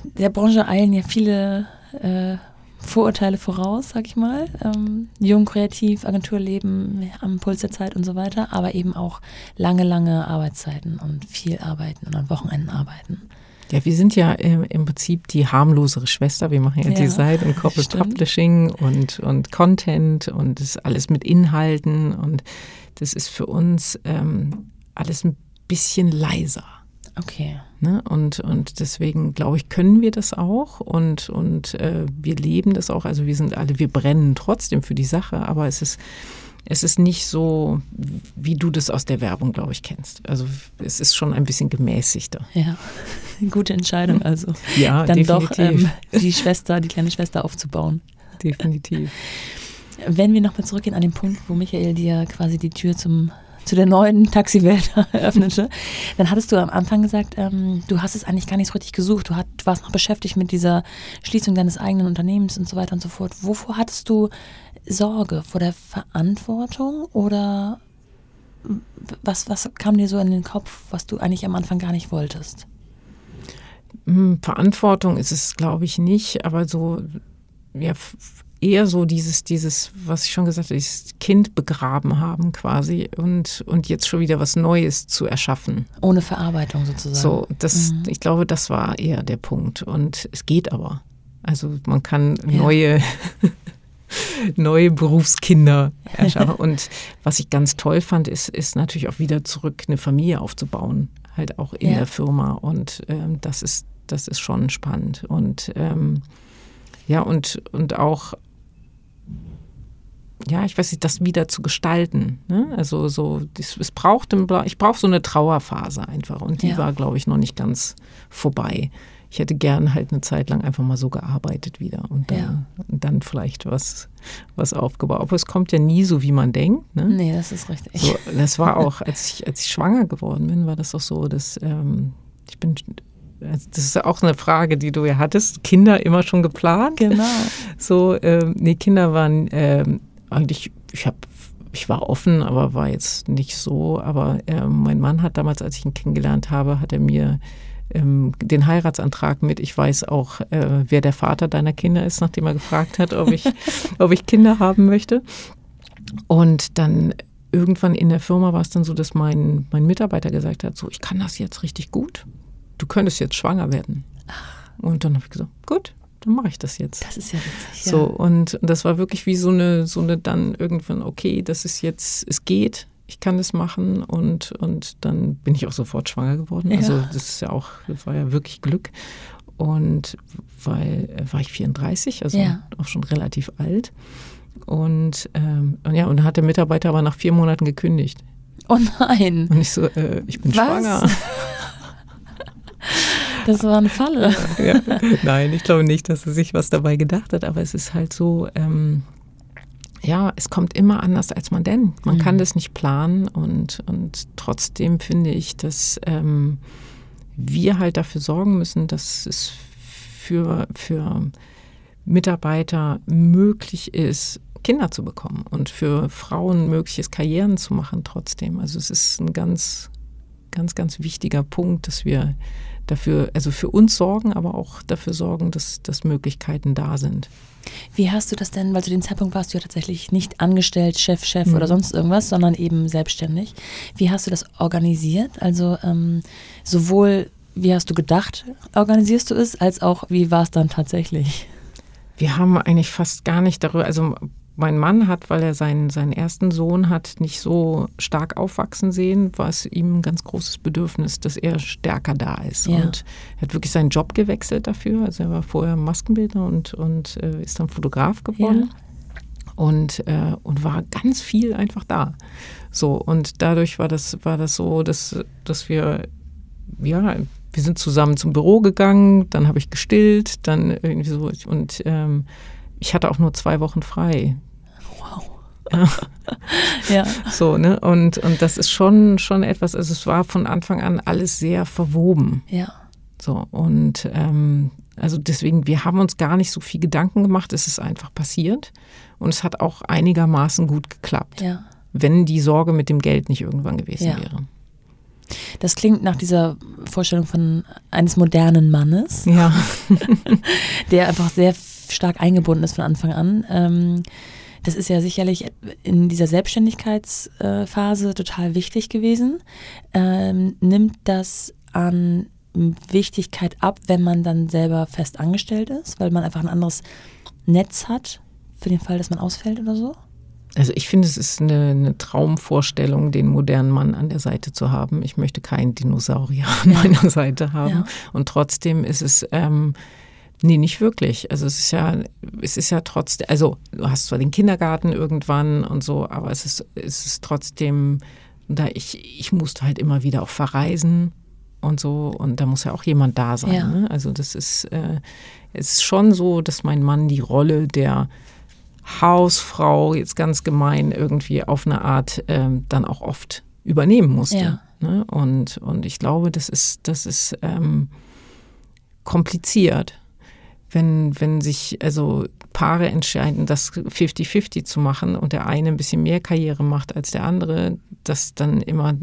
der Branche eilen ja viele äh, Vorurteile voraus, sag ich mal. Ähm, jung, kreativ, Agenturleben am Puls der Zeit und so weiter, aber eben auch lange, lange Arbeitszeiten und viel arbeiten und an Wochenenden arbeiten. Ja, wir sind ja ähm, im Prinzip die harmlosere Schwester. Wir machen ja, Ja, Design und Corporate stimmt. Publishing und, und Content und das ist alles mit Inhalten und das ist für uns ähm, alles ein bisschen leiser. Okay. Ne? Und, und deswegen glaube ich, können wir das auch und, und äh, wir leben das auch. Also wir sind alle, wir brennen trotzdem für die Sache, aber es ist, es ist nicht so, wie du das aus der Werbung, glaube ich, kennst. Also es ist schon ein bisschen gemäßigter. Ja, gute Entscheidung also. Ja, Dann doch definitiv. ähm, die Schwester, die kleine Schwester aufzubauen. definitiv. Wenn wir nochmal zurückgehen an den Punkt, wo Michael dir quasi die Tür zum, zu der neuen Taxiwelt eröffnete, dann hattest du am Anfang gesagt, ähm, du hast es eigentlich gar nicht so richtig gesucht. Du, hat, du warst noch beschäftigt mit dieser Schließung deines eigenen Unternehmens und so weiter und so fort. Wovor hattest du Sorge? Vor der Verantwortung oder was, was kam dir so in den Kopf, was du eigentlich am Anfang gar nicht wolltest? Hm, Verantwortung ist es, glaube ich, nicht, aber so, ja, eher so dieses, dieses, was ich schon gesagt habe, dieses Kind begraben haben quasi und, und jetzt schon wieder was Neues zu erschaffen. Ohne Verarbeitung sozusagen. So, das, Mhm. ich glaube, das war eher der Punkt. Und es geht aber. Also man kann Ja. neue, neue Berufskinder erschaffen. Und was ich ganz toll fand, ist, ist natürlich auch wieder zurück eine Familie aufzubauen, halt auch in Ja. der Firma. Und ähm, das ist, das ist schon spannend. Und ähm, ja, und, und auch ja, ich weiß nicht, das wieder zu gestalten. Ne? Also so, das, es braucht, ich brauche so eine Trauerphase einfach und die Ja. war, glaube ich, noch nicht ganz vorbei. Ich hätte gern halt eine Zeit lang einfach mal so gearbeitet wieder und dann, Ja. und dann vielleicht was, was aufgebaut. Aber es kommt ja nie so, wie man denkt. Ne? Nee, das ist richtig. So, das war auch, als ich, als ich schwanger geworden bin, war das auch so, dass ähm, ich bin, also das ist ja auch eine Frage, die du ja hattest. Kinder immer schon geplant? Genau. So, ähm, nee, Kinder waren ähm, eigentlich, ich habe ich war offen, aber war jetzt nicht so. Aber ähm, mein Mann hat damals, als ich ihn kennengelernt habe, hat er mir ähm, den Heiratsantrag mit, ich weiß auch, äh, wer der Vater deiner Kinder ist, nachdem er gefragt hat, ob ich, ob ich Kinder haben möchte. Und dann irgendwann in der Firma war es dann so, dass mein, mein Mitarbeiter gesagt hat, so, ich kann das jetzt richtig gut. Du könntest jetzt schwanger werden. Und dann habe ich gesagt, gut, dann mache ich das jetzt. Das ist ja witzig. So, und das war wirklich wie so eine, so eine dann irgendwann, okay, das ist jetzt, es geht, ich kann das machen und, und dann bin ich auch sofort schwanger geworden. Ja. Also das ist ja auch, das war ja wirklich Glück. und weil äh, war ich 34, also Ja. auch schon relativ alt. Und, ähm, und ja, und dann hat der Mitarbeiter aber nach vier Monaten gekündigt. Oh nein, Und ich so, äh, ich bin Was? schwanger. das war eine Falle. ja. Nein, ich glaube nicht, dass er sich was dabei gedacht hat, aber es ist halt so, ähm, ja, es kommt immer anders, als man denkt. Man kann das nicht planen und, und trotzdem finde ich, dass ähm, wir halt dafür sorgen müssen, dass es für, für Mitarbeiter möglich ist, Kinder zu bekommen und für Frauen möglich ist, Karrieren zu machen trotzdem. Also es ist ein ganz, ganz, ganz wichtiger Punkt, dass wir dafür, also für uns sorgen, aber auch dafür sorgen, dass, dass Möglichkeiten da sind. Wie hast du das denn, weil zu dem Zeitpunkt warst du ja tatsächlich nicht angestellt, Chef, Chef oder sonst irgendwas, sondern eben selbstständig. Wie hast du das organisiert? Also ähm, sowohl, wie hast du gedacht, organisierst du es, als auch, wie war es dann tatsächlich? Wir haben eigentlich fast gar nicht darüber, also mein Mann hat, weil er seinen, seinen ersten Sohn hat, nicht so stark aufwachsen sehen, war es ihm ein ganz großes Bedürfnis, dass er stärker da ist. Ja. Und er hat wirklich seinen Job gewechselt dafür. Also er war vorher Maskenbildner und, und äh, ist dann Fotograf geworden. Und, äh, und war ganz viel einfach da. So, und dadurch war das, war das so, dass, dass wir, ja, wir sind zusammen zum Büro gegangen, dann habe ich gestillt, dann irgendwie so, und ähm, ich hatte auch nur zwei Wochen frei. Ja. So, ne? Und, und das ist schon, schon etwas, also es war von Anfang an alles sehr verwoben. Ja. So, und ähm, also deswegen, wir haben uns gar nicht so viel Gedanken gemacht, es ist einfach passiert. Und es hat auch einigermaßen gut geklappt, Ja. wenn die Sorge mit dem Geld nicht irgendwann gewesen Ja. wäre. Das klingt nach dieser Vorstellung von eines modernen Mannes, Ja, der einfach sehr stark eingebunden ist von Anfang an. Ähm, das ist ja sicherlich in dieser Selbstständigkeitsphase total wichtig gewesen. Ähm, nimmt das an Wichtigkeit ab, wenn man dann selber fest angestellt ist, weil man einfach ein anderes Netz hat für den Fall, dass man ausfällt oder so? Also ich finde, es ist eine, eine Traumvorstellung, den modernen Mann an der Seite zu haben. Ich möchte keinen Dinosaurier an meiner Seite haben. Ja. Und trotzdem ist es, ähm, nee, nicht wirklich. Also es ist ja, es ist ja trotzdem, also du hast zwar den Kindergarten irgendwann und so, aber es ist, es ist trotzdem, da ich, ich musste halt immer wieder auch verreisen und so und da muss ja auch jemand da sein. Ja. Ne? Also das ist, äh, es ist schon so, dass mein Mann die Rolle der Hausfrau, jetzt ganz gemein, irgendwie auf eine Art ähm, dann auch oft übernehmen musste. Ja. Ne? Und, und ich glaube, das ist, das ist ähm, kompliziert, wenn, wenn sich also Paare entscheiden, das 50-50 zu machen und der eine ein bisschen mehr Karriere macht als der andere, dass dann immer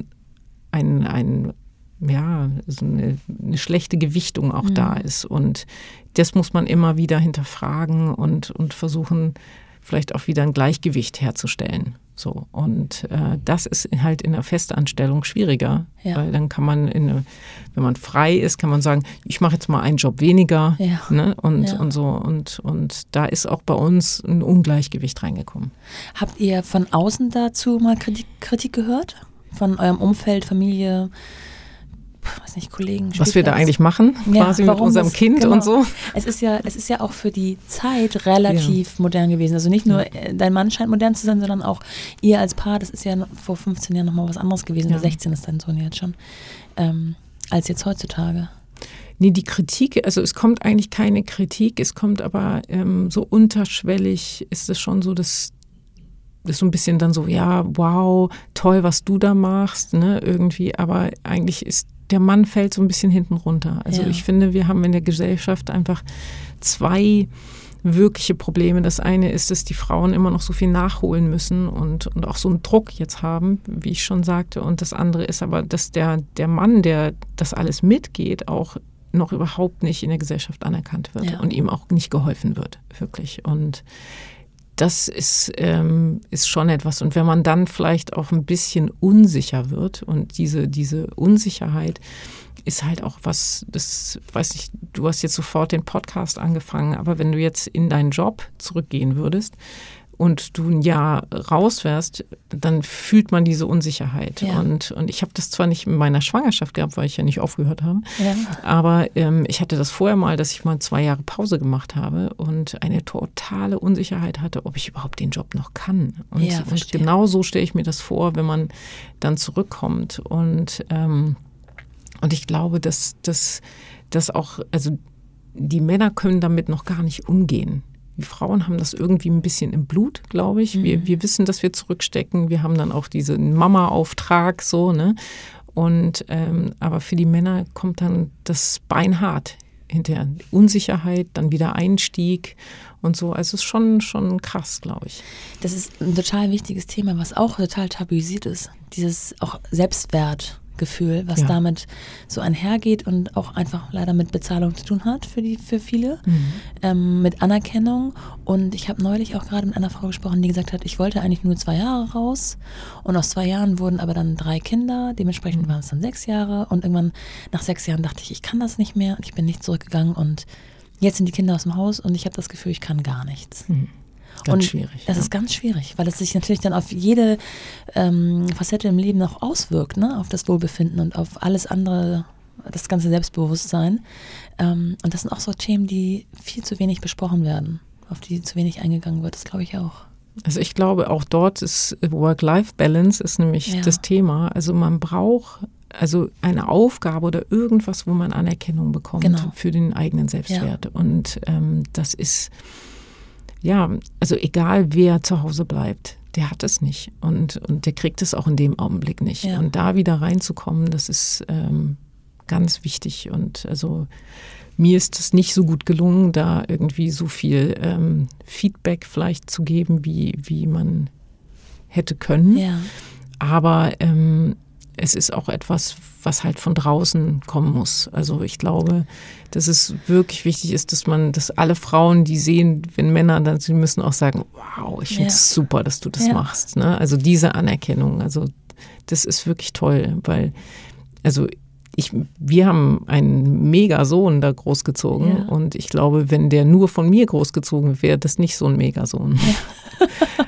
ein, ein ja, so eine, eine schlechte Gewichtung auch da ist. Und das muss man immer wieder hinterfragen und, und versuchen, vielleicht auch wieder ein Gleichgewicht herzustellen. So. Und äh, das ist halt in einer Festanstellung schwieriger, Ja. weil dann kann man, in eine, wenn man frei ist, kann man sagen, ich mache jetzt mal einen Job weniger Ja. ne? und, Ja. und so. Und, und da ist auch bei uns ein Ungleichgewicht reingekommen. Habt ihr von außen dazu mal Kritik, Kritik gehört? Von eurem Umfeld, Familie, weiß nicht, Kollegen? Was wir da eigentlich machen, Ja, quasi mit warum unserem das- Kind genau. und so. Es ist ja, es ist ja auch für die Zeit relativ modern gewesen. Also nicht nur äh, dein Mann scheint modern zu sein, sondern auch ihr als Paar. Das ist ja vor 15 Jahren nochmal was anderes gewesen. Ja. Oder 16 ist dein Sohn jetzt schon. Ähm, als jetzt heutzutage. Nee, die Kritik, also es kommt eigentlich keine Kritik, es kommt aber ähm, so unterschwellig, ist es schon so, dass das so ein bisschen dann so, ja, wow, toll, was du da machst, ne, irgendwie, aber eigentlich ist der Mann fällt so ein bisschen hinten runter. Also Ja. ich finde, wir haben in der Gesellschaft einfach zwei wirkliche Probleme. Das eine ist, dass die Frauen immer noch so viel nachholen müssen und, und auch so einen Druck jetzt haben, wie ich schon sagte. Und das andere ist aber, dass der, der Mann, der das alles mitgeht, auch noch überhaupt nicht in der Gesellschaft anerkannt wird Ja. und ihm auch nicht geholfen wird, wirklich. Und das ist, ähm, ist schon etwas. Und wenn man dann vielleicht auch ein bisschen unsicher wird und diese, diese Unsicherheit ist halt auch was, das weiß ich, du hast jetzt sofort den Podcast angefangen, aber wenn du jetzt in deinen Job zurückgehen würdest und du ein Jahr raus wärst, dann fühlt man diese Unsicherheit. Ja. Und, und ich habe das zwar nicht in meiner Schwangerschaft gehabt, weil ich ja nicht aufgehört habe, Ja. aber ähm, ich hatte das vorher mal, dass ich mal zwei Jahre Pause gemacht habe und eine totale Unsicherheit hatte, ob ich überhaupt den Job noch kann. Und, Ja, und genau so stelle ich mir das vor, wenn man dann zurückkommt. Und, ähm, und ich glaube, dass, dass auch, also die Männer können damit noch gar nicht umgehen. Die Frauen haben das irgendwie ein bisschen im Blut, glaube ich. Wir, wir wissen, dass wir zurückstecken. Wir haben dann auch diesen Mama-Auftrag so, ne? Und ähm, aber für die Männer kommt dann das Bein hart hinterher. Unsicherheit, dann wieder Einstieg und so. Also es ist schon, schon krass, glaube ich. Das ist ein total wichtiges Thema, was auch total tabuisiert ist. Dieses auch Selbstwertgefühl, was Ja. damit so einhergeht und auch einfach leider mit Bezahlung zu tun hat für die für viele, Mhm. ähm, mit Anerkennung. Und ich habe neulich auch gerade mit einer Frau gesprochen, die gesagt hat, ich wollte eigentlich nur zwei Jahre raus und aus zwei Jahren wurden aber dann drei Kinder. Dementsprechend waren es dann sechs Jahre und irgendwann nach sechs Jahren dachte ich, ich kann das nicht mehr und ich bin nicht zurückgegangen und jetzt sind die Kinder aus dem Haus und ich habe das Gefühl, ich kann gar nichts. Ganz und schwierig. Das ja. ist ganz schwierig, weil es sich natürlich dann auf jede ähm, Facette im Leben auch auswirkt, ne? auf das Wohlbefinden und auf alles andere, das ganze Selbstbewusstsein. Ähm, und das sind auch so Themen, die viel zu wenig besprochen werden, auf die zu wenig eingegangen wird. Das glaube ich auch. Also ich glaube, auch dort ist Work-Life-Balance ist nämlich Ja. das Thema. Also man braucht also eine Aufgabe oder irgendwas, wo man Anerkennung bekommt Genau. für den eigenen Selbstwert. Und ähm, das ist, ja, also egal wer zu Hause bleibt, der hat es nicht. Und, und der kriegt es auch in dem Augenblick nicht. Ja. Und da wieder reinzukommen, das ist ähm, ganz wichtig. Und also mir ist es nicht so gut gelungen, da irgendwie so viel ähm, Feedback vielleicht zu geben, wie, wie man hätte können. Ja, Aber ähm, es ist auch etwas, was halt von draußen kommen muss. Also ich glaube, dass es wirklich wichtig ist, dass man, dass alle Frauen, die sehen, wenn Männer dann, sie müssen auch sagen, wow, ich finde es Ja. super, dass du das Ja. machst. Ne? Also diese Anerkennung, also das ist wirklich toll, weil, also ich, wir haben einen Megasohn da großgezogen Ja. und ich glaube, wenn der nur von mir großgezogen wäre, das nicht so ein Megasohn.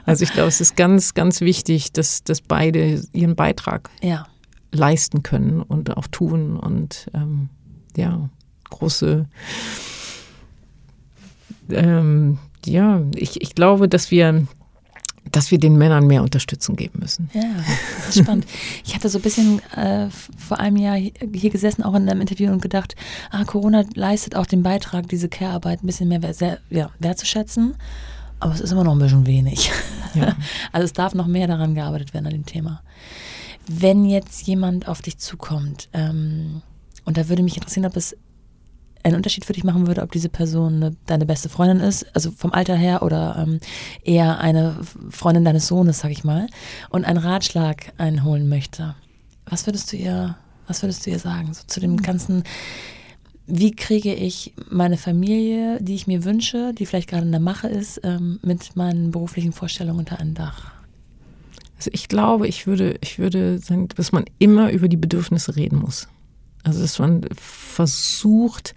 Also ich glaube, es ist ganz, ganz wichtig, dass, dass beide ihren Beitrag ja. Leisten können und auch tun und ähm, ja, große, ähm, ja, ich, ich glaube, dass wir, dass wir den Männern mehr Unterstützung geben müssen. Ja, das ist spannend. Ich hatte so ein bisschen äh, vor einem Jahr hi- hier gesessen, auch in einem Interview und gedacht, ah, Corona leistet auch den Beitrag, diese Care-Arbeit ein bisschen mehr sehr, ja, wertzuschätzen. Aber es ist immer noch ein bisschen wenig. Ja. Also es darf noch mehr daran gearbeitet werden an dem Thema. Wenn jetzt jemand auf dich zukommt, ähm, und da würde mich interessieren, ob es einen Unterschied für dich machen würde, ob diese Person eine, deine beste Freundin ist, also vom Alter her, oder ähm, eher eine Freundin deines Sohnes, sag ich mal, und einen Ratschlag einholen möchte. Was würdest du ihr, was würdest du ihr sagen? So zu dem ganzen, wie kriege ich meine Familie, die ich mir wünsche, die vielleicht gerade in der Mache ist, ähm, mit meinen beruflichen Vorstellungen unter ein Dach? Also ich glaube, ich würde, ich würde sagen, dass man immer über die Bedürfnisse reden muss. Also dass man versucht,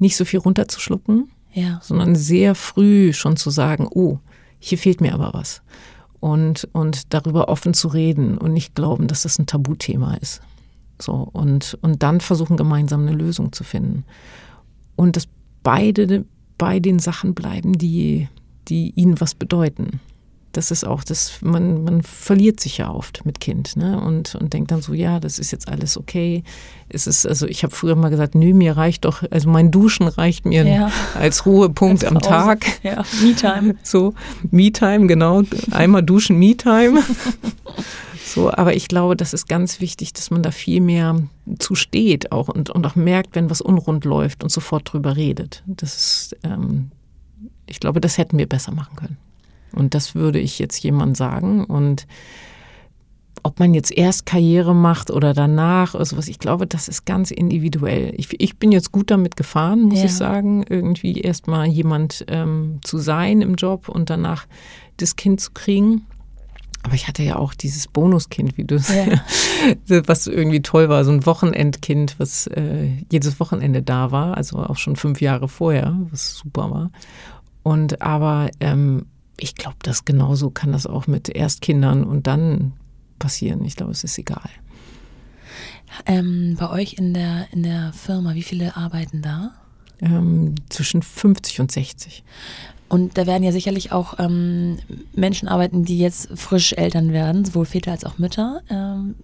nicht so viel runterzuschlucken, Ja. sondern sehr früh schon zu sagen, oh, hier fehlt mir aber was. Und, und darüber offen zu reden und nicht glauben, dass das ein Tabuthema ist. So, und, und dann versuchen, gemeinsam eine Lösung zu finden. Und dass beide bei den Sachen bleiben, die, die ihnen was bedeuten. Das ist auch, das, man, man verliert sich ja oft mit Kind, ne? Und, und denkt dann so, ja, das ist jetzt alles okay. Es ist, also ich habe früher mal gesagt, nö, mir reicht doch, also mein Duschen reicht mir Ja. als Ruhepunkt am. Tag. Ja, Me-Time. So, Me-Time, genau. Einmal duschen, Me-Time. So, aber ich glaube, das ist ganz wichtig, dass man da viel mehr zusteht auch und, und auch merkt, wenn was unrund läuft und sofort drüber redet. Das ist, ähm, ich glaube, das hätten wir besser machen können. Und das würde ich jetzt jemand sagen. Und ob man jetzt erst Karriere macht oder danach oder sowas, ich glaube, das ist ganz individuell. Ich, ich bin jetzt gut damit gefahren, muss Ja. ich sagen, irgendwie erstmal jemand ähm, zu sein im Job und danach das Kind zu kriegen. Aber ich hatte ja auch dieses Bonuskind, wie du es, Ja. was irgendwie toll war, so ein Wochenendkind, was äh, jedes Wochenende da war, also auch schon fünf Jahre vorher, was super war. Und aber ähm, ich glaube, das genauso kann das auch mit Erstkindern und dann passieren. Ich glaube, es ist egal. Ähm, bei euch in der, in der Firma, wie viele arbeiten da? Ähm, zwischen 50 und 60. Und da werden ja sicherlich auch ähm, Menschen arbeiten, die jetzt frisch Eltern werden, sowohl Väter als auch Mütter. Ähm,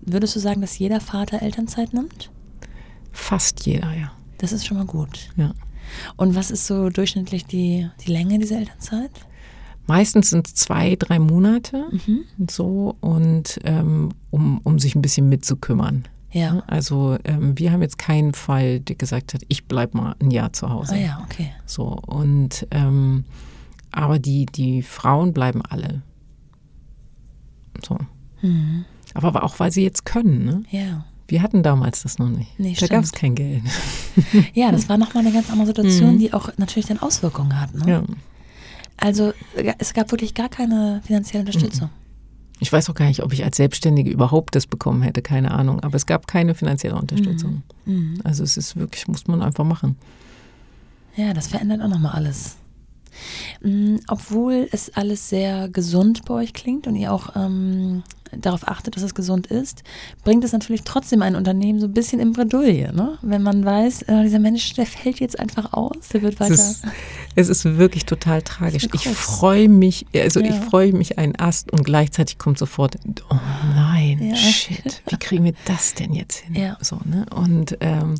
würdest du sagen, dass jeder Vater Elternzeit nimmt? Fast jeder, ja. Das ist schon mal gut. Ja. Und was ist so durchschnittlich die, die Länge dieser Elternzeit? Meistens sind es zwei, drei Monate Mhm. so und ähm, um, um sich ein bisschen mitzukümmern. Ja. Also ähm, wir haben jetzt keinen Fall, der gesagt hat, ich bleib mal ein Jahr zu Hause. Ah ja, okay. So und ähm, aber die die Frauen bleiben alle. So. Mhm. Aber auch weil sie jetzt können. Ne? Ja. Wir hatten damals das noch nicht. Nee, da gab es kein Geld. Ja, das war nochmal eine ganz andere Situation, die auch natürlich dann Auswirkungen hat. Ne? Mhm. Ja. Also es gab wirklich gar keine finanzielle Unterstützung. Ich weiß auch gar nicht, ob ich als Selbstständige überhaupt das bekommen hätte, keine Ahnung. Aber es gab keine finanzielle Unterstützung. Mhm. Also es ist wirklich, muss man einfach machen. Ja, das verändert auch nochmal alles. Mm, Obwohl es alles sehr gesund bei euch klingt und ihr auch ähm, darauf achtet, dass es gesund ist, bringt es natürlich trotzdem ein Unternehmen so ein bisschen in Bredouille, ne? Wenn man weiß, äh, dieser Mensch, der fällt jetzt einfach aus, der wird weiter. Es ist, es ist wirklich total tragisch. Ich Ich freue mich, also ich Ja. freue mich einen Ast und gleichzeitig kommt sofort, oh nein, Ja. shit, wie kriegen wir das denn jetzt hin? Ja. So, ne? Und ähm,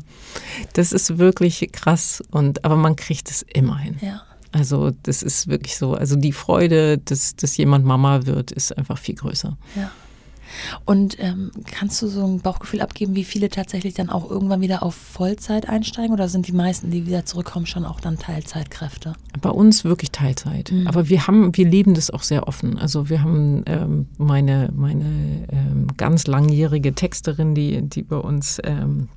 das ist wirklich krass und aber man kriegt es immer hin. ja. Also das ist wirklich so. Also die Freude, dass, dass jemand Mama wird, ist einfach viel größer. Ja. Und ähm, kannst du so ein Bauchgefühl abgeben, wie viele tatsächlich dann auch irgendwann wieder auf Vollzeit einsteigen oder sind die meisten, die wieder zurückkommen, schon auch dann Teilzeitkräfte? Bei uns wirklich Teilzeit. Mhm. Aber wir haben, wir leben das auch sehr offen. Also wir haben ähm, meine, meine ähm, ganz langjährige Texterin, die, die bei uns ähm,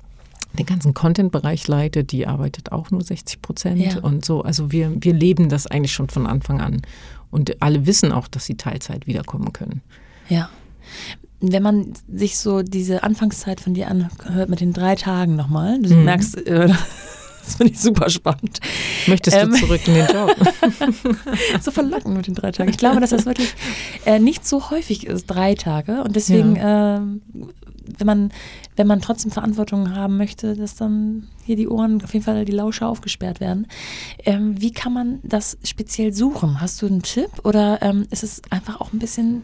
den ganzen Content-Bereich leitet, die arbeitet auch nur 60 Prozent Ja. und so. Also wir, wir leben das eigentlich schon von Anfang an. Und alle wissen auch, dass sie Teilzeit wiederkommen können. Ja. Wenn man sich so diese Anfangszeit von dir anhört mit den drei Tagen nochmal, du Mhm. merkst, äh, das finde ich super spannend. Möchtest Ähm. du zurück in den Job? So verlockend mit den drei Tagen. Ich glaube, dass das wirklich äh, nicht so häufig ist, drei Tage. Und deswegen, ähm, wenn man, wenn man trotzdem Verantwortung haben möchte, dass dann hier die Ohren, auf jeden Fall die Lauscher aufgesperrt werden. Ähm, wie kann man das speziell suchen? Hast du einen Tipp oder ähm, ist es einfach auch ein bisschen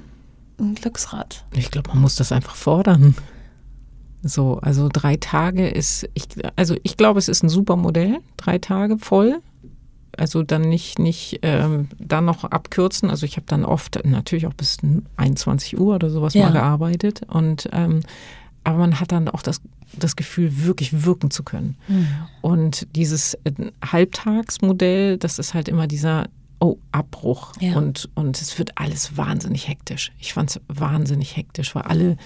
ein Glücksrad? Ich glaube, man muss das einfach fordern. So, also drei Tage ist, ich, also ich glaube, es ist ein super Modell, drei Tage voll. Also dann nicht, nicht ähm, dann noch abkürzen. Also ich habe dann oft natürlich auch bis 21 Uhr oder sowas Ja. mal gearbeitet. Und ähm, aber man hat dann auch das, das Gefühl, wirklich wirken zu können. Und dieses äh, Halbtagsmodell, das ist halt immer dieser Oh, Abbruch. Ja. Und, und es wird alles wahnsinnig hektisch. Ich fand es wahnsinnig hektisch, weil alle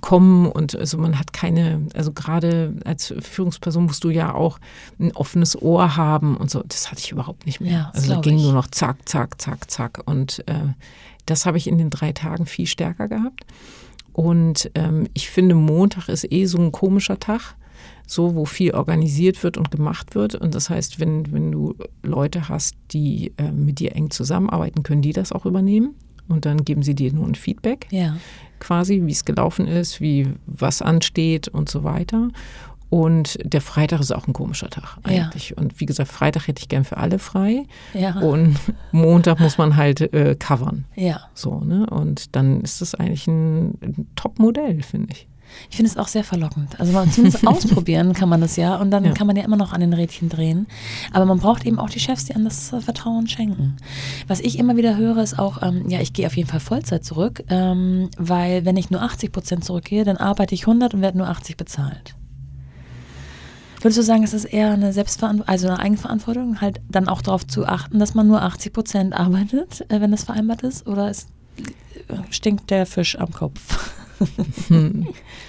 kommen und also man hat keine, also gerade als Führungsperson musst du ja auch ein offenes Ohr haben und so. Das hatte ich überhaupt nicht mehr. Ja, also da ging ich. nur noch zack, zack, zack, zack. Und äh, das habe ich in den drei Tagen viel stärker gehabt. Und ähm, ich finde, Montag ist eh so ein komischer Tag, so wo viel organisiert wird und gemacht wird. Und das heißt, wenn, wenn du Leute hast, die äh, mit dir eng zusammenarbeiten, können die das auch übernehmen. Und dann geben sie dir nur ein Feedback Ja. quasi, wie es gelaufen ist, wie was ansteht und so weiter. Und der Freitag ist auch ein komischer Tag Ja. eigentlich. Und wie gesagt, Freitag hätte ich gern für alle frei. Ja. Und Montag muss man halt äh, covern. Ja. So, ne? Und dann ist das eigentlich ein, ein Top-Modell, finde ich. Ich finde es auch sehr verlockend. Also man zumindest ausprobieren kann man das ja und dann Ja. kann man ja immer noch an den Rädchen drehen. Aber man braucht eben auch die Chefs, die an das äh, Vertrauen schenken. Was ich immer wieder höre, ist auch, ähm, ja, ich gehe auf jeden Fall Vollzeit zurück, ähm, weil wenn ich nur 80 Prozent zurückgehe, dann arbeite ich 100 und werde nur 80 bezahlt. Würdest du sagen, es ist eher eine Selbstverantwortung, also eine Eigenverantwortung, halt dann auch darauf zu achten, dass man nur 80 Prozent arbeitet, äh, wenn das vereinbart ist? Oder ist, äh, stinkt der Fisch am Kopf?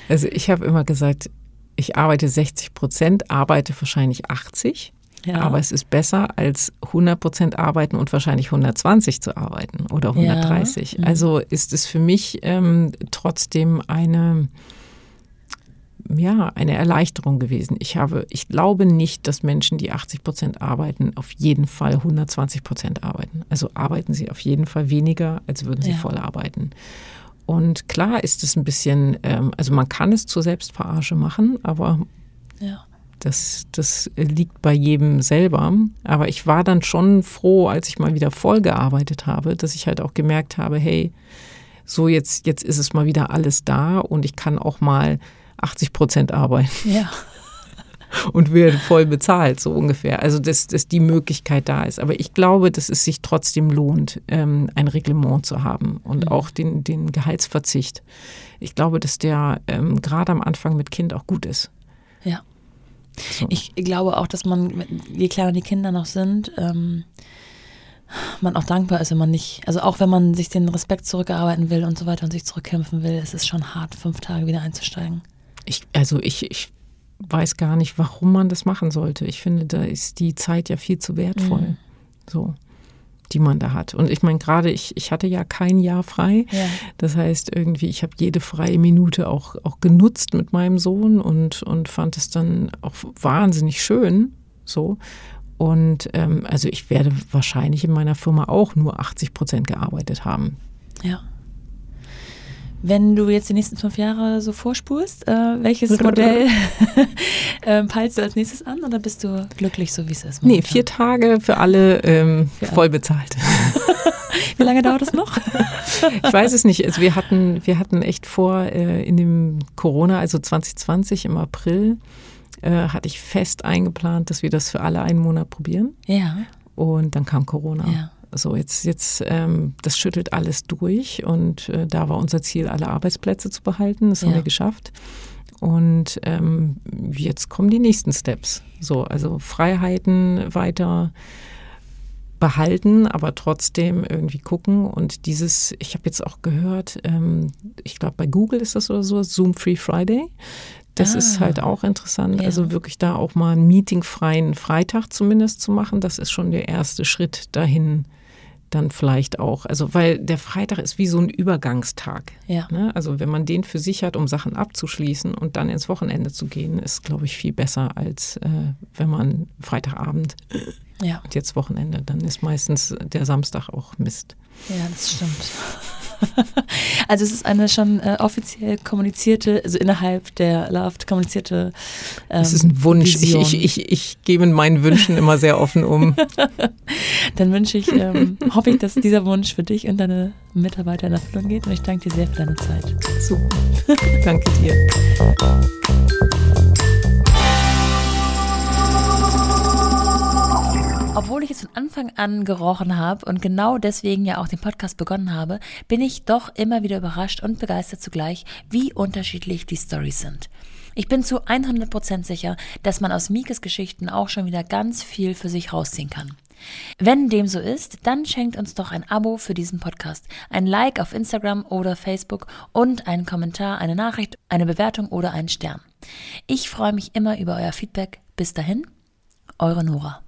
Also ich habe immer gesagt, ich arbeite 60 Prozent, arbeite wahrscheinlich 80. Ja. Aber es ist besser, als 100 Prozent arbeiten und wahrscheinlich 120 zu arbeiten oder 130. Ja. Mhm. Also ist es für mich ähm, trotzdem eine, ja, eine Erleichterung gewesen. Ich habe, ich glaube nicht, dass Menschen, die 80 Prozent arbeiten, auf jeden Fall 120 Prozent arbeiten. Also arbeiten sie auf jeden Fall weniger, als würden sie ja. voll arbeiten. Und klar ist es ein bisschen, ähm, also man kann es zur Selbstverarsche machen, aber ja. das, das liegt bei jedem selber. Aber ich war dann schon froh, als ich mal wieder voll gearbeitet habe, dass ich halt auch gemerkt habe, hey, so jetzt, jetzt ist es mal wieder alles da und ich kann auch mal 80 Prozent arbeiten. Ja. Und werde voll bezahlt, so ungefähr. Also, dass, dass die Möglichkeit da ist. Aber ich glaube, dass es sich trotzdem lohnt, ähm, ein Reglement zu haben und mhm. auch den, den Gehaltsverzicht. Ich glaube, dass der ähm, gerade am Anfang mit Kind auch gut ist. Ja. So. Ich glaube auch, dass man, je kleiner die Kinder noch sind, ähm, man auch dankbar ist, wenn man nicht, also auch wenn man sich den Respekt zurückerarbeiten will und so weiter und sich zurückkämpfen will, ist es schon hart, fünf Tage wieder einzusteigen. Ich, also ich, ich weiß gar nicht, warum man das machen sollte. Ich finde, da ist die Zeit ja viel zu wertvoll. Mhm. So die man da hat. Und ich meine, gerade ich, ich hatte ja kein Jahr frei. Ja. Das heißt, irgendwie, ich habe jede freie Minute auch, auch genutzt mit meinem Sohn und, und fand es dann auch wahnsinnig schön. So. Und ähm, also ich werde wahrscheinlich in meiner Firma auch nur 80 Prozent gearbeitet haben. Ja. Wenn du jetzt die nächsten fünf Jahre so vorspulst, äh, welches Modell äh, peilst du als nächstes an oder bist du glücklich, so wie es ist? Momentan? Nee, vier Tage für alle ähm, für voll bezahlt. wie lange dauert das noch? ich weiß es nicht. Also wir hatten, wir hatten echt vor, äh, in dem Corona, also 2020 im April, äh, hatte ich fest eingeplant, dass wir das für alle einen Monat probieren. Ja. Und dann kam Corona. Ja. So, jetzt, jetzt, ähm, das schüttelt alles durch und äh, da war unser Ziel, alle Arbeitsplätze zu behalten. Das ja. haben wir geschafft. Und ähm, jetzt kommen die nächsten Steps. So, also Freiheiten weiter behalten, aber trotzdem irgendwie gucken. Und dieses, ich habe jetzt auch gehört, ähm, ich glaube bei Google ist das oder so, Zoom Free Friday. Das ah, ist halt auch interessant. Ja. Also wirklich da auch mal einen meetingfreien Freitag zumindest zu machen, das ist schon der erste Schritt dahin, dann vielleicht auch. Also, weil der Freitag ist wie so ein Übergangstag. Ja. Ne? Also, wenn man den für sich hat, um Sachen abzuschließen und dann ins Wochenende zu gehen, ist, glaube ich, viel besser, als äh, wenn man Freitagabend ja. und jetzt Wochenende, dann ist meistens der Samstag auch Mist. Ja, das stimmt. also es ist eine schon äh, offiziell kommunizierte, also innerhalb der Loft kommunizierte. Ähm, es ist ein Wunsch. Ich, ich, ich, ich gebe meinen Wünschen immer sehr offen um. Dann wünsche ich, ähm, hoffe ich, dass dieser Wunsch für dich und deine Mitarbeiter in Erfüllung geht. Und ich danke dir sehr für deine Zeit. Super. danke dir. Obwohl ich es von Anfang an gerochen habe und genau deswegen ja auch den Podcast begonnen habe, bin ich doch immer wieder überrascht und begeistert zugleich, wie unterschiedlich die Stories sind. Ich bin zu 100% sicher, dass man aus Mikes Geschichten auch schon wieder ganz viel für sich rausziehen kann. Wenn dem so ist, dann schenkt uns doch ein Abo für diesen Podcast, ein Like auf Instagram oder Facebook und einen Kommentar, eine Nachricht, eine Bewertung oder einen Stern. Ich freue mich immer über euer Feedback. Bis dahin, eure Nora.